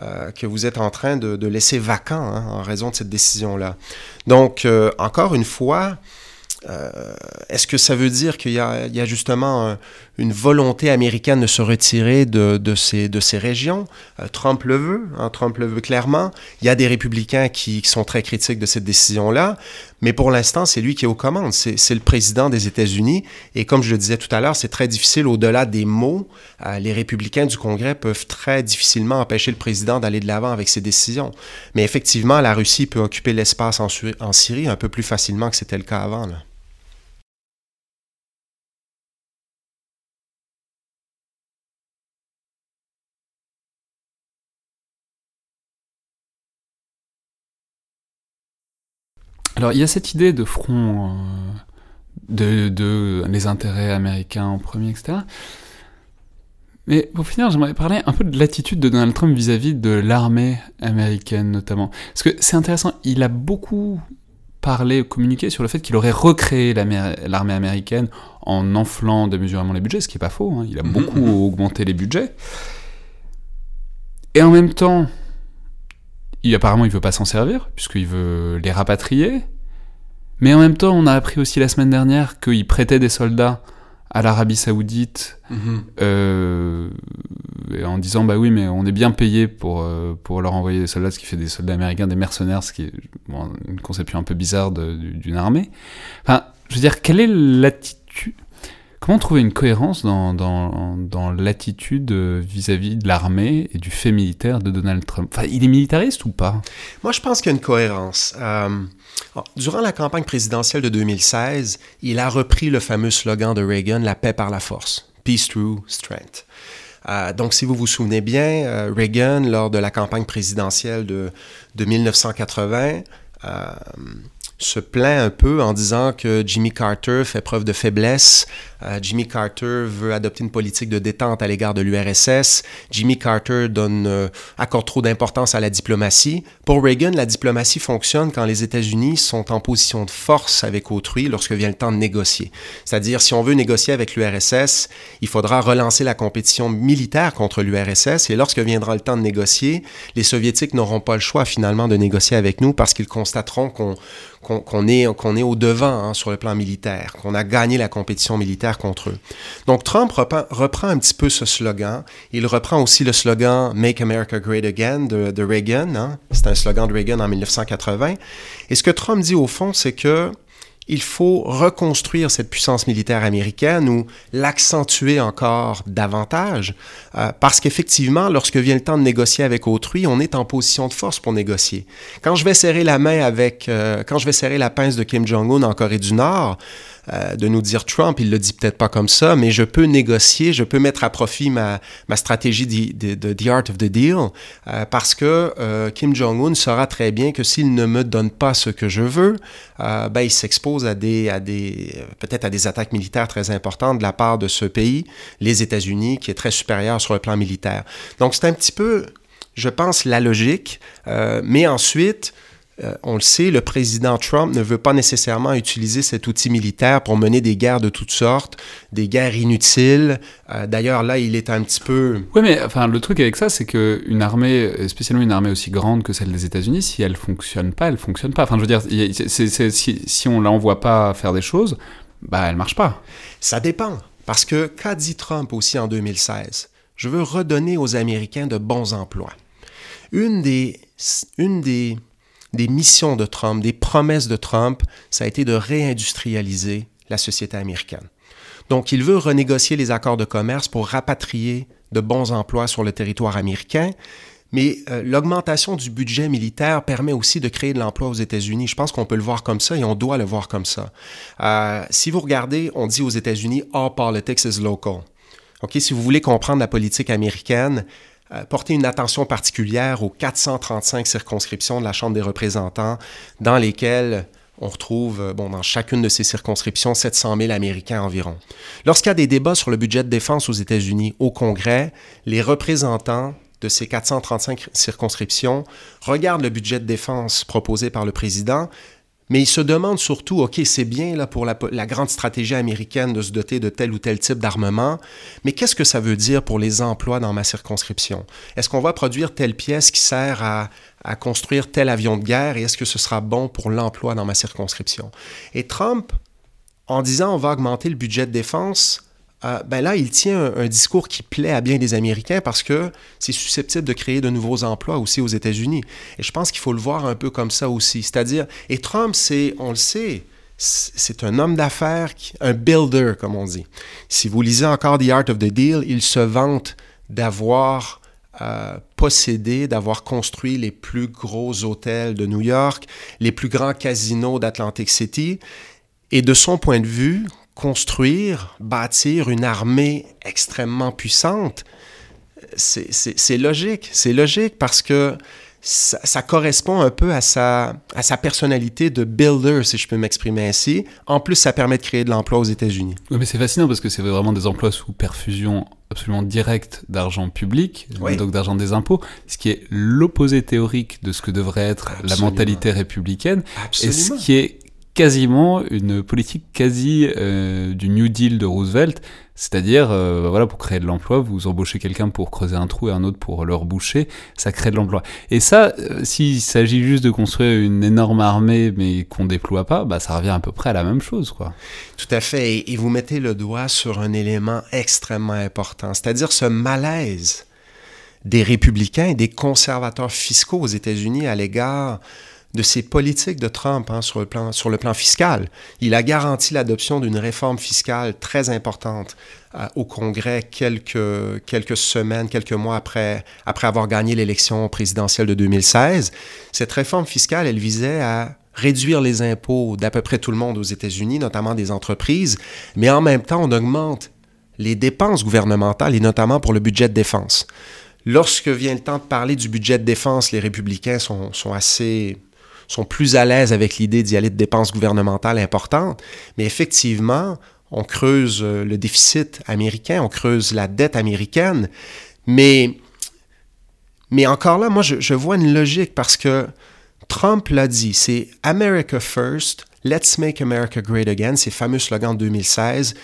euh, que vous êtes en train de, laisser vacant hein, en raison de cette décision-là. Donc, euh, encore une fois, euh, est-ce que ça veut dire qu'il y, a justement une volonté américaine de se retirer de, ces, de ces, régions? Trump le veut, hein, Trump le veut clairement. Il y a des républicains qui, sont très critiques de cette décision-là, mais pour l'instant, c'est lui qui est aux commandes. C'est le président des États-Unis. Et comme je le disais tout à l'heure, c'est très difficile au-delà des mots. Euh, les républicains du Congrès peuvent très difficilement empêcher le président d'aller de l'avant avec ses décisions. Mais effectivement, la Russie peut occuper l'espace en, en Syrie un peu plus facilement que c'était le cas avant. Là. Alors il y a cette idée de front, euh, de, les intérêts américains en premier, etc. Mais pour finir, j'aimerais parler un peu de l'attitude de Donald Trump vis-à-vis de l'armée américaine notamment. Parce que c'est intéressant, il a beaucoup parlé, communiqué sur le fait qu'il aurait recréé l'armée américaine en enflant démesurément les budgets, ce qui n'est pas faux, hein. il a mhm, beaucoup augmenté les budgets. Et en même temps, il, apparemment, il veut pas s'en servir, puisqu'il veut les rapatrier. Mais en même temps, on a appris aussi la semaine dernière qu'il prêtait des soldats à l'Arabie Saoudite mhm. euh, en disant bah oui mais on est bien payé pour euh, pour leur envoyer des soldats ce qui fait des soldats américains des mercenaires ce qui est une conception un peu bizarre d'une armée enfin je veux dire quelle est l'attitude Comment trouver une cohérence dans, dans, dans l'attitude euh, vis-à-vis de l'armée et du fait militaire de Donald Trump? Enfin, Il est militariste ou pas? Moi, je pense qu'il y a une cohérence. Euh, durant la campagne présidentielle de 2016, il a repris le fameux slogan de Reagan, La paix par la force, Peace through strength. Euh, donc, si vous vous souvenez bien, Reagan, lors de la campagne présidentielle de, de 1980, se plaint un peu en disant que Jimmy Carter fait preuve de faiblesse. Euh, Jimmy Carter veut adopter une politique de détente à l'égard de l'URSS. Jimmy Carter donne, euh, accorde trop d'importance à la diplomatie. Pour Reagan, la diplomatie fonctionne quand les États-Unis sont en position de force avec autrui lorsque vient le temps de négocier. C'est-à-dire, si on veut négocier avec l'URSS, il faudra relancer la compétition militaire contre l'URSS et lorsque viendra le temps de négocier, les Soviétiques n'auront pas le choix finalement de négocier avec nous parce qu'ils constateront qu'on qu'on est, est au devant hein, sur le plan militaire, qu'on a gagné la compétition militaire contre eux. Donc Trump reprend, un petit peu ce slogan. Il reprend aussi le slogan Make America Great Again de, Reagan. Hein. C'est un slogan de Reagan en 1980. Et ce que Trump dit au fond, c'est que il faut reconstruire cette puissance militaire américaine ou l'accentuer encore davantage, euh, parce qu'effectivement, lorsque vient le temps de négocier avec autrui, on est en position de force pour négocier. Quand je vais serrer la main avec, euh, quand je vais serrer la pince de Kim Jong-un en Corée du Nord, euh, de nous dire Trump, il le dit peut-être pas comme ça, mais je peux négocier, je peux mettre à profit ma, stratégie de, The Art of the Deal, euh, parce que euh, Kim Jong-un saura très bien que s'il ne me donne pas ce que je veux, ben, il s'expose à des, à des peut-être à des attaques militaires très importantes de la part de ce pays, les États-Unis, qui est très supérieur sur le plan militaire. Donc c'est un petit peu, je pense, la logique, mais ensuite, euh, on le sait, le président Trump ne veut pas nécessairement utiliser cet outil militaire pour mener des guerres de toutes sortes, des guerres inutiles. Euh, d'ailleurs, là, il est un petit peu... Oui, mais enfin, le truc avec ça, c'est qu'une armée, spécialement une armée aussi grande que celle des États-Unis, si elle fonctionne pas, elle fonctionne pas. Enfin, je veux dire, si, si on l'envoie pas faire des choses, bah, elle marche pas. Ça dépend. Parce que qu'a dit Trump aussi en 2016? Je veux redonner aux Américains de bons emplois. Une des, une des des missions de Trump, des promesses de Trump, ça a été de réindustrialiser la société américaine. Donc, il veut renégocier les accords de commerce pour rapatrier de bons emplois sur le territoire américain, mais euh, l'augmentation du budget militaire permet aussi de créer de l'emploi aux États-Unis. Je pense qu'on peut le voir comme ça et on doit le voir comme ça. Euh, si vous regardez, on dit aux États-Unis, All politics is local. Ok, si vous voulez comprendre la politique américaine, euh, porté une attention particulière aux 435 circonscriptions de la Chambre des représentants dans lesquelles on retrouve, euh, dans chacune de ces circonscriptions, 700 000 Américains environ. Lorsqu'il y a des débats sur le budget de défense aux États-Unis au Congrès, les représentants de ces 435 circonscriptions regardent le budget de défense proposé par le président, mais ils se demandent surtout, OK, c'est bien là, pour la, grande stratégie américaine de se doter de tel ou tel type d'armement, mais qu'est-ce que ça veut dire pour les emplois dans ma circonscription? Est-ce qu'on va produire telle pièce qui sert à, à construire tel avion de guerre et est-ce que ce sera bon pour l'emploi dans ma circonscription? Et Trump, en disant on va augmenter le budget de défense, euh, ben là, il tient un, discours qui plaît à bien des Américains parce que c'est susceptible de créer de nouveaux emplois aussi aux États-Unis. Et je pense qu'il faut le voir un peu comme ça aussi. C'est-à-dire, et Trump, c'est, on le sait, c'est un homme d'affaires, un builder, comme on dit. Si vous lisez encore The Art of the Deal, il se vante d'avoir euh, possédé, d'avoir construit les plus gros hôtels de New York, les plus grands casinos d'Atlantic City. Et de son point de vue, construire, bâtir une armée extrêmement puissante, c'est logique. C'est logique parce que ça, correspond un peu à sa, à sa personnalité de builder, si je peux m'exprimer ainsi. En plus, ça permet de créer de l'emploi aux États-Unis. Oui, mais c'est fascinant parce que c'est vraiment des emplois sous perfusion absolument directe d'argent public, donc d'argent des impôts, ce qui est l'opposé théorique de ce que devrait être la mentalité républicaine, et ce qui est quasiment une politique quasi euh, du New Deal de Roosevelt, c'est-à-dire euh, voilà pour créer de l'emploi, vous embauchez quelqu'un pour creuser un trou et un autre pour le reboucher, ça crée de l'emploi. Et ça, euh, s'il s'agit juste de construire une énorme armée mais qu'on déploie pas, bah ça revient à peu près à la même chose quoi. Tout à fait, et vous mettez le doigt sur un élément extrêmement important, c'est-à-dire ce malaise des républicains et des conservateurs fiscaux aux États-Unis à l'égard de ces politiques de Trump hein, sur, le plan, sur le plan fiscal. Il a garanti l'adoption d'une réforme fiscale très importante euh, au Congrès quelques, quelques semaines, quelques mois après, après avoir gagné l'élection présidentielle de 2016. Cette réforme fiscale, elle visait à réduire les impôts d'à peu près tout le monde aux États-Unis, notamment des entreprises, mais en même temps, on augmente les dépenses gouvernementales et notamment pour le budget de défense. Lorsque vient le temps de parler du budget de défense, les républicains sont, sont assez sont plus à l'aise avec l'idée d'y aller de dépenses gouvernementales importantes. Mais effectivement, on creuse euh, le déficit américain, on creuse la dette américaine. Mais, mais encore là, moi, je, vois une logique parce que Trump l'a dit, c'est America First, Let's Make America Great Again, ces fameux slogans de 2016.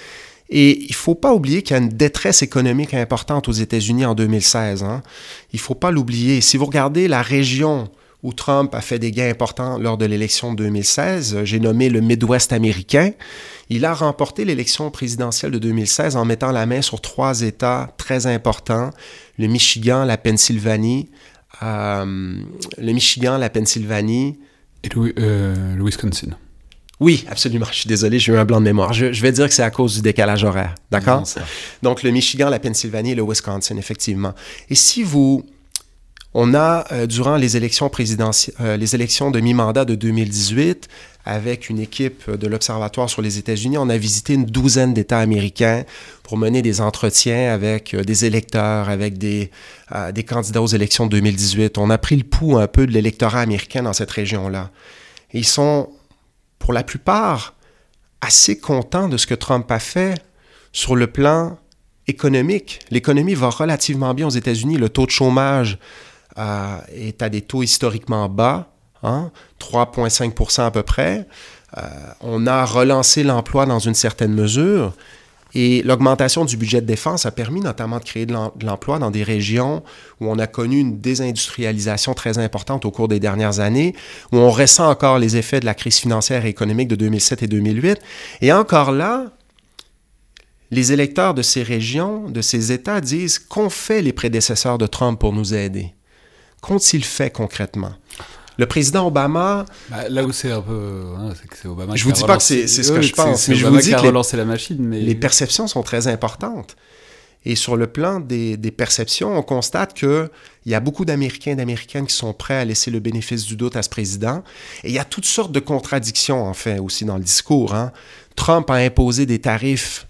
Et il ne faut pas oublier qu'il y a une détresse économique importante aux États-Unis en 2016. Hein. Il ne faut pas l'oublier. Si vous regardez la région où Trump a fait des gains importants lors de l'élection de 2016. J'ai nommé le Midwest américain. Il a remporté l'élection présidentielle de 2016 en mettant la main sur trois États très importants, le Michigan, la Pennsylvanie, euh, le Michigan, la Pennsylvanie. Et le, euh, Wisconsin. Oui, absolument. Je suis désolé, j'ai eu un blanc de mémoire. Je, je vais dire que c'est à cause du décalage horaire. D'accord? Donc, le Michigan, la Pennsylvanie et le Wisconsin, effectivement. Et si vous on a, euh, durant les élections présidentielles, euh, les élections de mi-mandat de 2018, avec une équipe de l'Observatoire sur les États-Unis, on a visité une douzaine d'États américains pour mener des entretiens avec euh, des électeurs, avec des, des candidats aux élections de 2018. On a pris le pouls un peu de l'électorat américain dans cette région-là. Ils sont, pour la plupart, assez contents de ce que Trump a fait sur le plan économique. L'économie va relativement bien aux États-Unis. Le taux de chômage est à des taux historiquement bas, 3,5% hein, à peu près. Euh, on a relancé l'emploi dans une certaine mesure. Et l'augmentation du budget de défense a permis notamment de créer de l'emploi dans des régions où on a connu une désindustrialisation très importante au cours des dernières années, où on ressent encore les effets de la crise financière et économique de 2007 et 2008. Et encore là, les électeurs de ces régions, de ces États disent qu'ont fait les prédécesseurs de Trump pour nous aider qu'ont-ils fait concrètement? Le président Obama. Bah, là où c'est un peu. Hein, c'est Obama. Je vous dis pas que c'est ce que je pense, mais je vous dis que les, la machine, mais... les perceptions sont très importantes. Et sur le plan des, des perceptions, on constate qu'il y a beaucoup d'Américains et d'Américaines qui sont prêts à laisser le bénéfice du doute à ce président. Et il y a toutes sortes de contradictions, en fait, aussi dans le discours. Hein. Trump a imposé des tarifs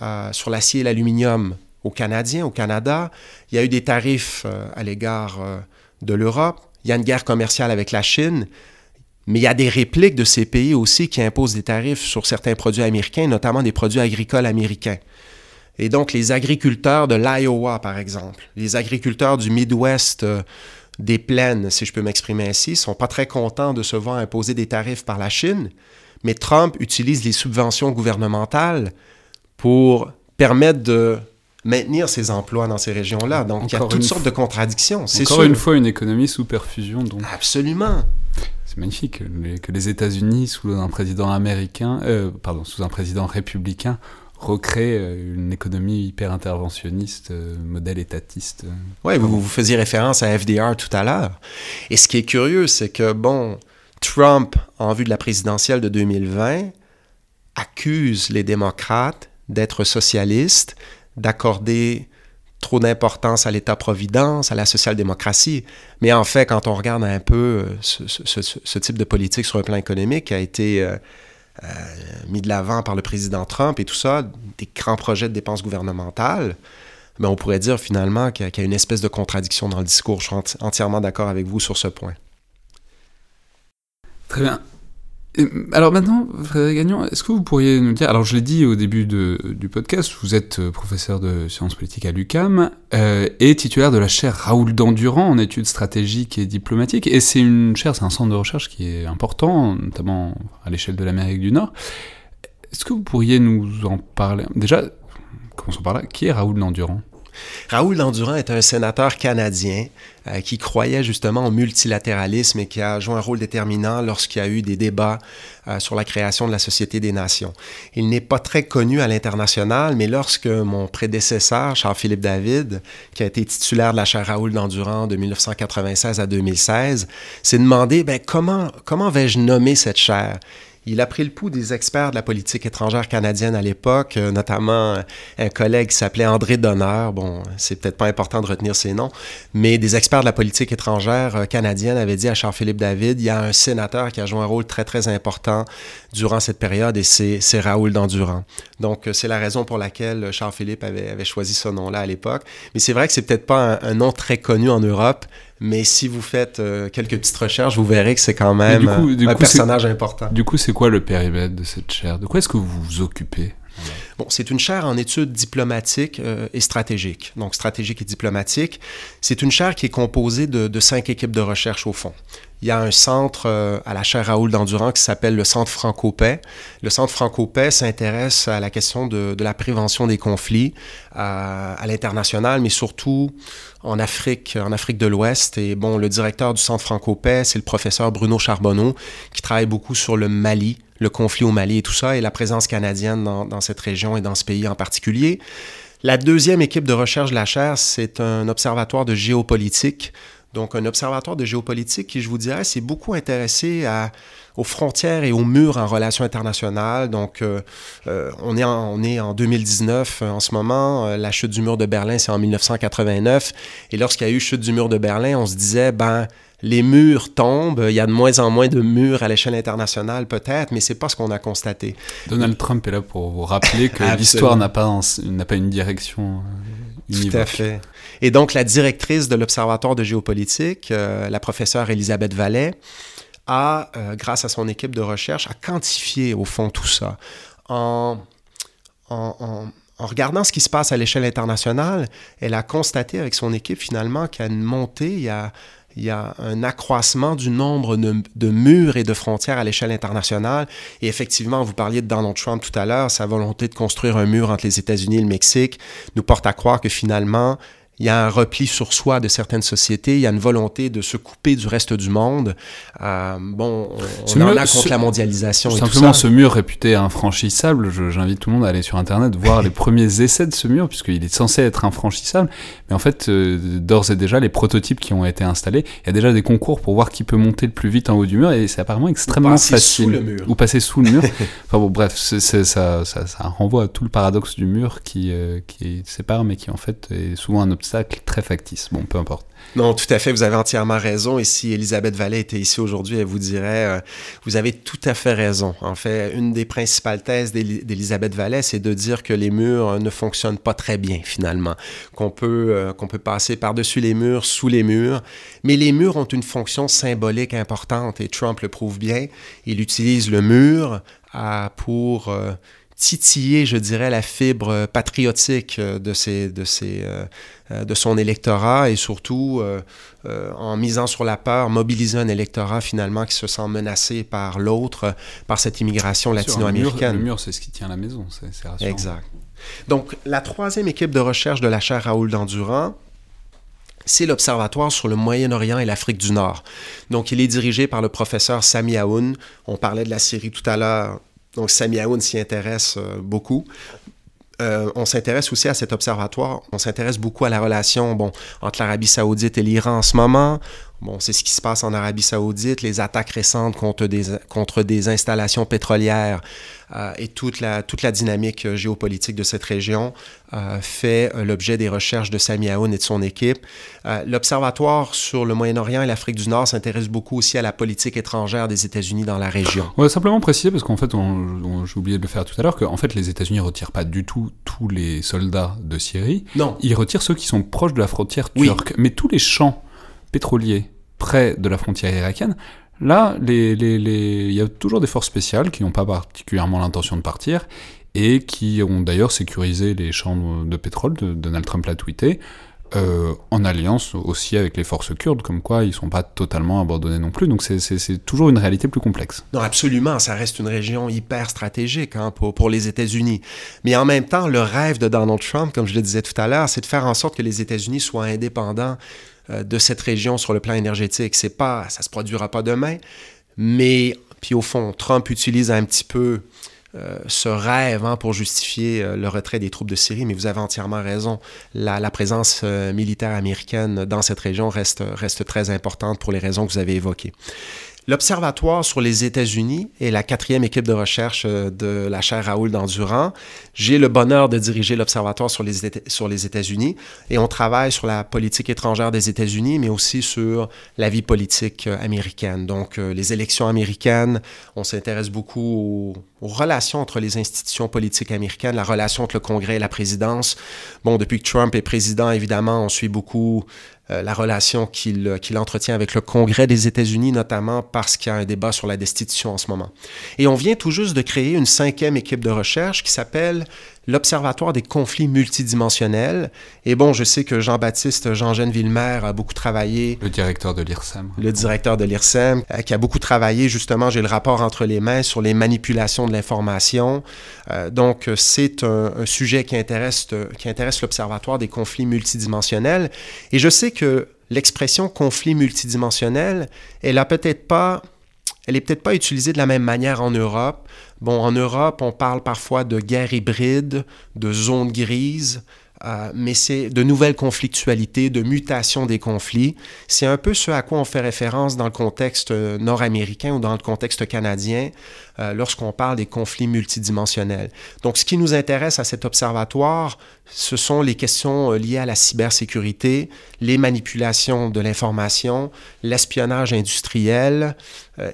euh, sur l'acier et l'aluminium aux Canadiens, au Canada. Il y a eu des tarifs à l'égard de l'Europe. Il y a une guerre commerciale avec la Chine. Mais il y a des répliques de ces pays aussi qui imposent des tarifs sur certains produits américains, notamment des produits agricoles américains. Et donc, les agriculteurs de l'Iowa, par exemple, les agriculteurs du Midwest euh, des plaines, si je peux m'exprimer ainsi, sont pas très contents de se voir imposer des tarifs par la Chine. Mais Trump utilise les subventions gouvernementales pour permettre de maintenir ces emplois dans ces régions-là. Donc, il y a toutes sortes de contradictions. C'est Encore une fois, une économie sous perfusion. Donc. Absolument. C'est magnifique que les États-Unis, sous un président américain, euh, pardon, sous un président républicain, recréent euh, une économie hyper interventionniste, euh, modèle étatiste. Oui, vous, vous faisiez référence à FDR tout à l'heure. Et ce qui est curieux, c'est que, bon, Trump, en vue de la présidentielle de 2020, accuse les démocrates d'être socialistes, d'accorder trop d'importance à l'État-providence, à la social-démocratie. Mais en fait, quand on regarde un peu euh, ce, type de politique sur un plan économique qui a été euh, euh, mis de l'avant par le président Trump et tout ça, des grands projets de dépenses gouvernementales, mais ben, on pourrait dire finalement qu'il y, a une espèce de contradiction dans le discours. Je suis entièrement d'accord avec vous sur ce point. Très bien. Alors maintenant, Frédéric Gagnon, est-ce que vous pourriez nous dire, alors je l'ai dit au début du podcast, vous êtes euh, professeur de sciences politiques à l'UCAM euh, et titulaire de la chaire Raoul Dandurand en études stratégiques et diplomatiques, et c'est une chaire, c'est un centre de recherche qui est important, notamment à l'échelle de l'Amérique du Nord. Est-ce que vous pourriez nous en parler? Déjà, commençons par là, qui est Raoul Dandurand? Raoul Dandurand est un sénateur canadien euh, qui croyait justement au multilatéralisme et qui a joué un rôle déterminant lorsqu'il y a eu des débats euh, sur la création de la Société des Nations. Il n'est pas très connu à l'international, mais lorsque mon prédécesseur, Charles-Philippe David, qui a été titulaire de la chaire Raoul Dandurand de 1996 à 2016, s'est demandé ben, comment, comment vais-je nommer cette chaire? Il a pris le pouls des experts de la politique étrangère canadienne à l'époque, euh, notamment euh, un collègue qui s'appelait André Donner. Bon, c'est peut-être pas important de retenir ses noms, mais des experts de la politique étrangère euh, canadienne avaient dit à Charles-Philippe David, il y a un sénateur qui a joué un rôle très, très important durant cette période et c'est Raoul Dandurand. Donc, c'est la raison pour laquelle Charles-Philippe avait, choisi ce nom-là à l'époque. Mais c'est vrai que c'est peut-être pas un nom très connu en Europe, mais si vous faites euh, quelques petites recherches, vous verrez que c'est quand même euh, un personnage important. Du coup, c'est quoi le périmètre de cette chaire? De quoi est-ce que vous vous occupez? C'est une chaire en études diplomatiques euh, et stratégiques. Donc, stratégique et diplomatique. C'est une chaire qui est composée de, cinq équipes de recherche au fond. Il y a un centre euh, à la chaire Raoul d'Endurant qui s'appelle le Centre Franco-Paix. Le Centre Franco-Paix s'intéresse à la question de, de, la prévention des conflits à, à l'international, mais surtout en Afrique, en Afrique de l'Ouest. Et bon, le directeur du Centre Franco-Paix, c'est le professeur Bruno Charbonneau, qui travaille beaucoup sur le Mali, le conflit au Mali et tout ça, et la présence canadienne dans, cette région et dans ce pays en particulier. La deuxième équipe de recherche de la chaire, c'est un observatoire de géopolitique donc, un observatoire de géopolitique qui, je vous dirais, s'est beaucoup intéressé à, aux frontières et aux murs en relations internationales. Donc, euh, euh, on, est en, on est en 2019 euh, en ce moment. la chute du mur de Berlin, c'est en 1989. Et lorsqu'il y a eu chute du mur de Berlin, on se disait, ben, les murs tombent, il y a de moins en moins de murs à l'échelle internationale peut-être, mais c'est pas ce qu'on a constaté. Donald Trump est là pour vous rappeler que l'histoire n'a pas, pas une direction univoque. Tout à fait. Et donc, la directrice de l'Observatoire de géopolitique, euh, la professeure Elisabeth Vallet, a, euh, grâce à son équipe de recherche, a quantifié au fond tout ça. En, regardant ce qui se passe à l'échelle internationale, elle a constaté avec son équipe finalement qu'il y a une montée, il y a, il y a un accroissement du nombre de, de murs et de frontières à l'échelle internationale. Et effectivement, vous parliez de Donald Trump tout à l'heure, sa volonté de construire un mur entre les États-Unis et le Mexique nous porte à croire que finalement, il y a un repli sur soi de certaines sociétés, il y a une volonté de se couper du reste du monde. Euh, bon, on, en a contre la mondialisation. Et simplement, tout ça. ce mur réputé infranchissable, j'invite tout le monde à aller sur Internet voir les premiers essais de ce mur, puisqu'il est censé être infranchissable. Mais en fait, euh, d'ores et déjà, les prototypes qui ont été installés, il y a déjà des concours pour voir qui peut monter le plus vite en haut du mur, et c'est apparemment extrêmement facile. Sous le mur. Ou passer sous le mur. enfin bon, bref, ça, ça, ça, renvoie à tout le paradoxe du mur qui, euh, qui sépare, mais qui en fait est souvent un obstacle très factice. Bon, peu importe. Non, tout à fait, vous avez entièrement raison. Et si Elisabeth Vallée était ici aujourd'hui, elle vous dirait, euh, vous avez tout à fait raison. En fait, une des principales thèses d'Elisabeth Vallée, c'est de dire que les murs ne fonctionnent pas très bien finalement, qu'on peut, euh, peut passer par-dessus les murs, sous les murs. Mais les murs ont une fonction symbolique importante et Trump le prouve bien. Il utilise le mur pour... Euh, titiller, je dirais, la fibre patriotique euh, de, ses, de, ses, euh, euh, de son électorat et surtout, en misant sur la peur, mobiliser un électorat finalement qui se sent menacé par l'autre, par cette immigration latino-américaine. Le mur, c'est ce qui tient la maison, c'est rassurant. Exact. Donc, la troisième équipe de recherche de la chaire Raoul Dandurand, c'est l'Observatoire sur le Moyen-Orient et l'Afrique du Nord. Donc, il est dirigé par le professeur Sami Aoun. On parlait de la Syrie tout à l'heure donc, Sami Aoun s'y intéresse euh, beaucoup. Euh, on s'intéresse aussi à cet observatoire. On s'intéresse beaucoup à la relation bon, entre l'Arabie saoudite et l'Iran en ce moment. Bon, c'est ce qui se passe en Arabie saoudite, les attaques récentes contre des, contre des installations pétrolières euh, et toute la, toute la dynamique euh, géopolitique de cette région euh, fait l'objet des recherches de Sami Aoun et de son équipe. L'Observatoire sur le Moyen-Orient et l'Afrique du Nord s'intéresse beaucoup aussi à la politique étrangère des États-Unis dans la région. On va simplement préciser, parce qu'en fait, j'ai oublié de le faire tout à l'heure, qu'en fait, les États-Unis ne retirent pas du tout tous les soldats de Syrie. Non. Ils retirent ceux qui sont proches de la frontière turque. Mais tous les champs pétroliers près de la frontière irakienne, là, il y a toujours des forces spéciales qui n'ont pas particulièrement l'intention de partir et qui ont d'ailleurs sécurisé les champs de pétrole, Donald Trump l'a tweeté, euh, en alliance aussi avec les forces kurdes, comme quoi ils ne sont pas totalement abandonnés non plus. Donc c'est toujours une réalité plus complexe. Non, absolument, ça reste une région hyper stratégique hein, pour, les États-Unis. Mais en même temps, le rêve de Donald Trump, comme je le disais tout à l'heure, c'est de faire en sorte que les États-Unis soient indépendants de cette région sur le plan énergétique. C'est pas, ça se produira pas demain, mais puis au fond, Trump utilise un petit peu euh, ce rêve hein, pour justifier euh, le retrait des troupes de Syrie, mais vous avez entièrement raison. La, présence militaire américaine dans cette région reste, reste très importante pour les raisons que vous avez évoquées. L'Observatoire sur les États-Unis est la quatrième équipe de recherche euh, de la chaire Raoul d'Endurant. J'ai le bonheur de diriger l'Observatoire sur les, sur les États-Unis et on travaille sur la politique étrangère des États-Unis, mais aussi sur la vie politique euh, américaine. Donc, euh, les élections américaines, on s'intéresse beaucoup aux, relations entre les institutions politiques américaines, la relation entre le Congrès et la présidence. Bon, depuis que Trump est président, évidemment, on suit beaucoup euh, la relation qu'il qu'il entretient avec le Congrès des États-Unis, notamment parce qu'il y a un débat sur la destitution en ce moment. Et on vient tout juste de créer une cinquième équipe de recherche qui s'appelle l'Observatoire des conflits multidimensionnels. Et bon, je sais que Jean-Baptiste Jean-Jean Villemer a beaucoup travaillé. Le directeur de l'IRSEM. Le directeur de l'IRSEM, euh, qui a beaucoup travaillé, justement, j'ai le rapport entre les mains sur les manipulations de l'information. Euh, donc, c'est un, un, sujet qui intéresse, qui intéresse l'Observatoire des conflits multidimensionnels. Et je sais que l'expression conflit multidimensionnel, elle a peut-être pas elle n'est peut-être pas utilisée de la même manière en Europe. Bon, en Europe, on parle parfois de guerre hybride, de zone grise, euh, mais c'est de nouvelles conflictualités, de mutation des conflits. C'est un peu ce à quoi on fait référence dans le contexte euh, nord-américain ou dans le contexte canadien euh, lorsqu'on parle des conflits multidimensionnels. Donc, ce qui nous intéresse à cet observatoire, ce sont les questions liées à la cybersécurité, les manipulations de l'information, l'espionnage industriel,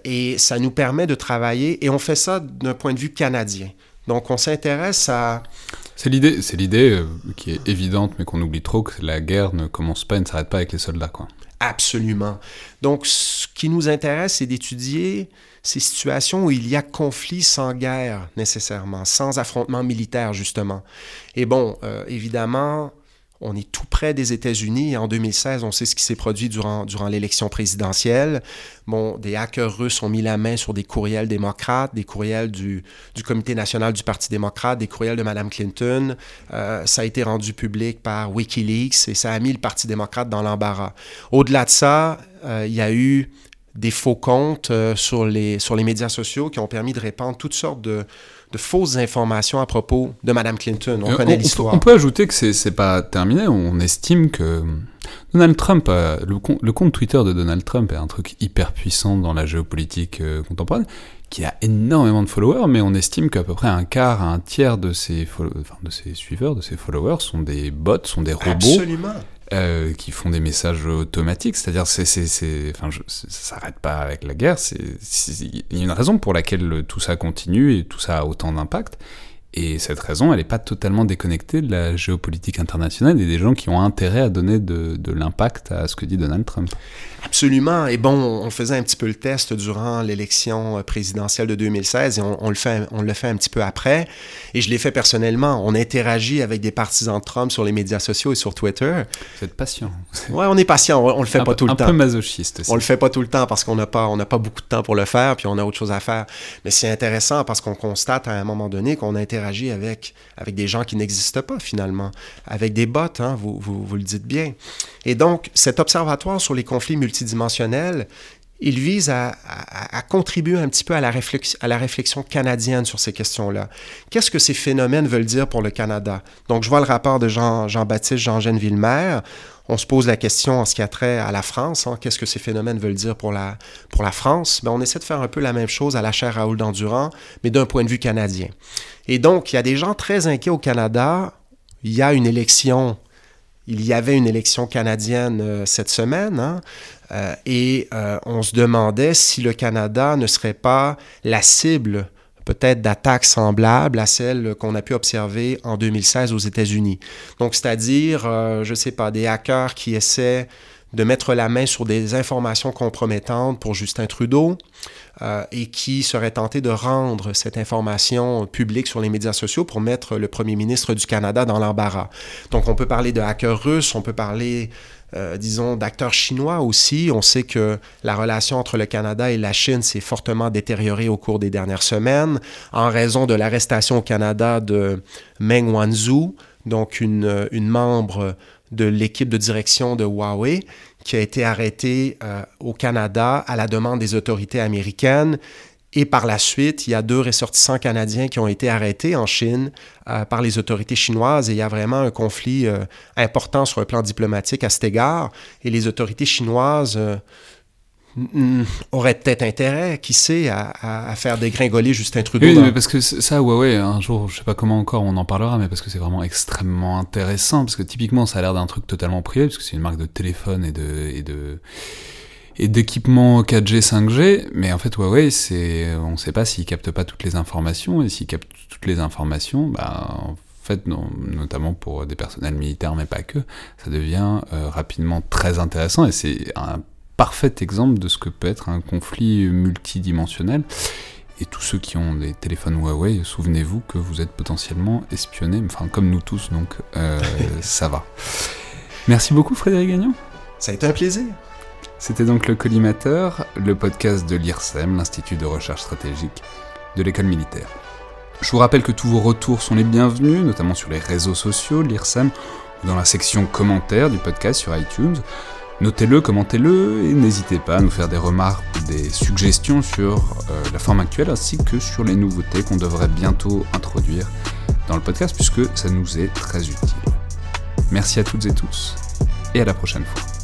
et ça nous permet de travailler, et on fait ça d'un point de vue canadien. Donc, on s'intéresse à c'est l'idée, c'est l'idée euh, qui est évidente, mais qu'on oublie trop, que la guerre ne commence pas et ne s'arrête pas avec les soldats, quoi. Absolument. Donc, ce qui nous intéresse, c'est d'étudier ces situations où il y a conflit sans guerre nécessairement, sans affrontement militaire, justement. Et bon, euh, évidemment, on est tout près des États-Unis. En 2016, on sait ce qui s'est produit durant, durant l'élection présidentielle. Des hackers russes ont mis la main sur des courriels démocrates, des courriels du, du Comité national du Parti démocrate, des courriels de Mme Clinton. Euh, ça a été rendu public par Wikileaks et ça a mis le Parti démocrate dans l'embarras. Au-delà de ça, euh, il y a eu des faux comptes euh, sur les médias sociaux qui ont permis de répandre toutes sortes de, de fausses informations à propos de Mme Clinton. On euh, connaît l'histoire. On peut ajouter que c'est pas terminé. On estime que Donald Trump, le, compte Twitter de Donald Trump est un truc hyper puissant dans la géopolitique euh, contemporaine, qui a énormément de followers, mais on estime qu'à peu près un quart à un tiers de ses, de ses suiveurs, de ses followers, sont des bots, sont des robots. Absolument. Euh, qui font des messages automatiques, c'est-à-dire c'est, c'est, enfin, je, ça s'arrête pas avec la guerre, il y a une raison pour laquelle tout ça continue et tout ça a autant d'impact, et cette raison, elle n'est pas totalement déconnectée de la géopolitique internationale et des gens qui ont intérêt à donner de, de l'impact à ce que dit Donald Trump. Absolument. Et bon, on faisait un petit peu le test durant l'élection présidentielle de 2016 et on, on, le fait, on le fait un petit peu après. Et je l'ai fait personnellement. On interagit avec des partisans de Trump sur les médias sociaux et sur Twitter. Vous êtes patient. Ouais, on est patient. On, on le fait un pas tout le temps. Un peu masochiste aussi. On le fait pas tout le temps parce qu'on n'a pas, on pas beaucoup de temps pour le faire, puis on a autre chose à faire. Mais c'est intéressant parce qu'on constate à un moment donné qu'on interagit avec, avec des gens qui n'existent pas finalement, avec des bots, hein, vous, vous, vous le dites bien. Et donc, cet observatoire sur les conflits multidimensionnels, il vise à, contribuer un petit peu à la, réflexion, à la réflexion canadienne sur ces questions-là. Qu'est-ce que ces phénomènes veulent dire pour le Canada? Donc, je vois le rapport de Jean, Jean-Baptiste Jean-Jean Villemer. On se pose la question en ce qui a trait à la France. Hein, Qu'est-ce que ces phénomènes veulent dire pour la, pour la France? Bien, on essaie de faire un peu la même chose à la chaire Raoul d'Endurant, mais d'un point de vue canadien. Et donc, il y a des gens très inquiets au Canada. Il y a une élection il y avait une élection canadienne euh, cette semaine hein, euh, et euh, on se demandait si le Canada ne serait pas la cible peut-être d'attaques semblables à celles qu'on a pu observer en 2016 aux États-Unis. Donc, c'est-à-dire, euh, je ne sais pas, des hackers qui essaient de mettre la main sur des informations compromettantes pour Justin Trudeau euh, et qui serait tenté de rendre cette information publique sur les médias sociaux pour mettre le premier ministre du Canada dans l'embarras. Donc on peut parler de hackers russes, on peut parler euh, disons, d'acteurs chinois aussi. On sait que la relation entre le Canada et la Chine s'est fortement détériorée au cours des dernières semaines en raison de l'arrestation au Canada de Meng Wanzhou, donc une, une membre de l'équipe de direction de Huawei, qui a été arrêtée euh, au Canada à la demande des autorités américaines. Et par la suite, il y a deux ressortissants canadiens qui ont été arrêtés en Chine euh, par les autorités chinoises et il y a vraiment un conflit euh, important sur le plan diplomatique à cet égard. Et les autorités chinoises euh, auraient peut-être intérêt, qui sait, à, à, à, faire dégringoler Justin Trudeau. Oui, dans... mais parce que ça, Huawei, un jour, je sais pas comment encore on en parlera, mais parce que c'est vraiment extrêmement intéressant, parce que typiquement, ça a l'air d'un truc totalement privé, parce que c'est une marque de téléphone et de... Et de et d'équipements 4G, 5G, mais en fait Huawei, c'est, on ne sait pas s'il capte pas toutes les informations, et s'il capte toutes les informations, bah, en fait, non, notamment pour des personnels militaires, mais pas que, ça devient euh, rapidement très intéressant, et c'est un parfait exemple de ce que peut être un conflit multidimensionnel. Et tous ceux qui ont des téléphones Huawei, souvenez-vous que vous êtes potentiellement espionnés, enfin comme nous tous, donc euh, ça va. Merci beaucoup Frédéric Gagnon. Ça a été un plaisir. C'était donc le Collimateur, le podcast de l'IRSEM, l'Institut de recherche stratégique de l'école militaire. Je vous rappelle que tous vos retours sont les bienvenus, notamment sur les réseaux sociaux de l'IRSEM ou dans la section commentaires du podcast sur iTunes. Notez-le, commentez-le et n'hésitez pas à nous faire des remarques ou des suggestions sur euh, la forme actuelle ainsi que sur les nouveautés qu'on devrait bientôt introduire dans le podcast puisque ça nous est très utile. Merci à toutes et tous et à la prochaine fois.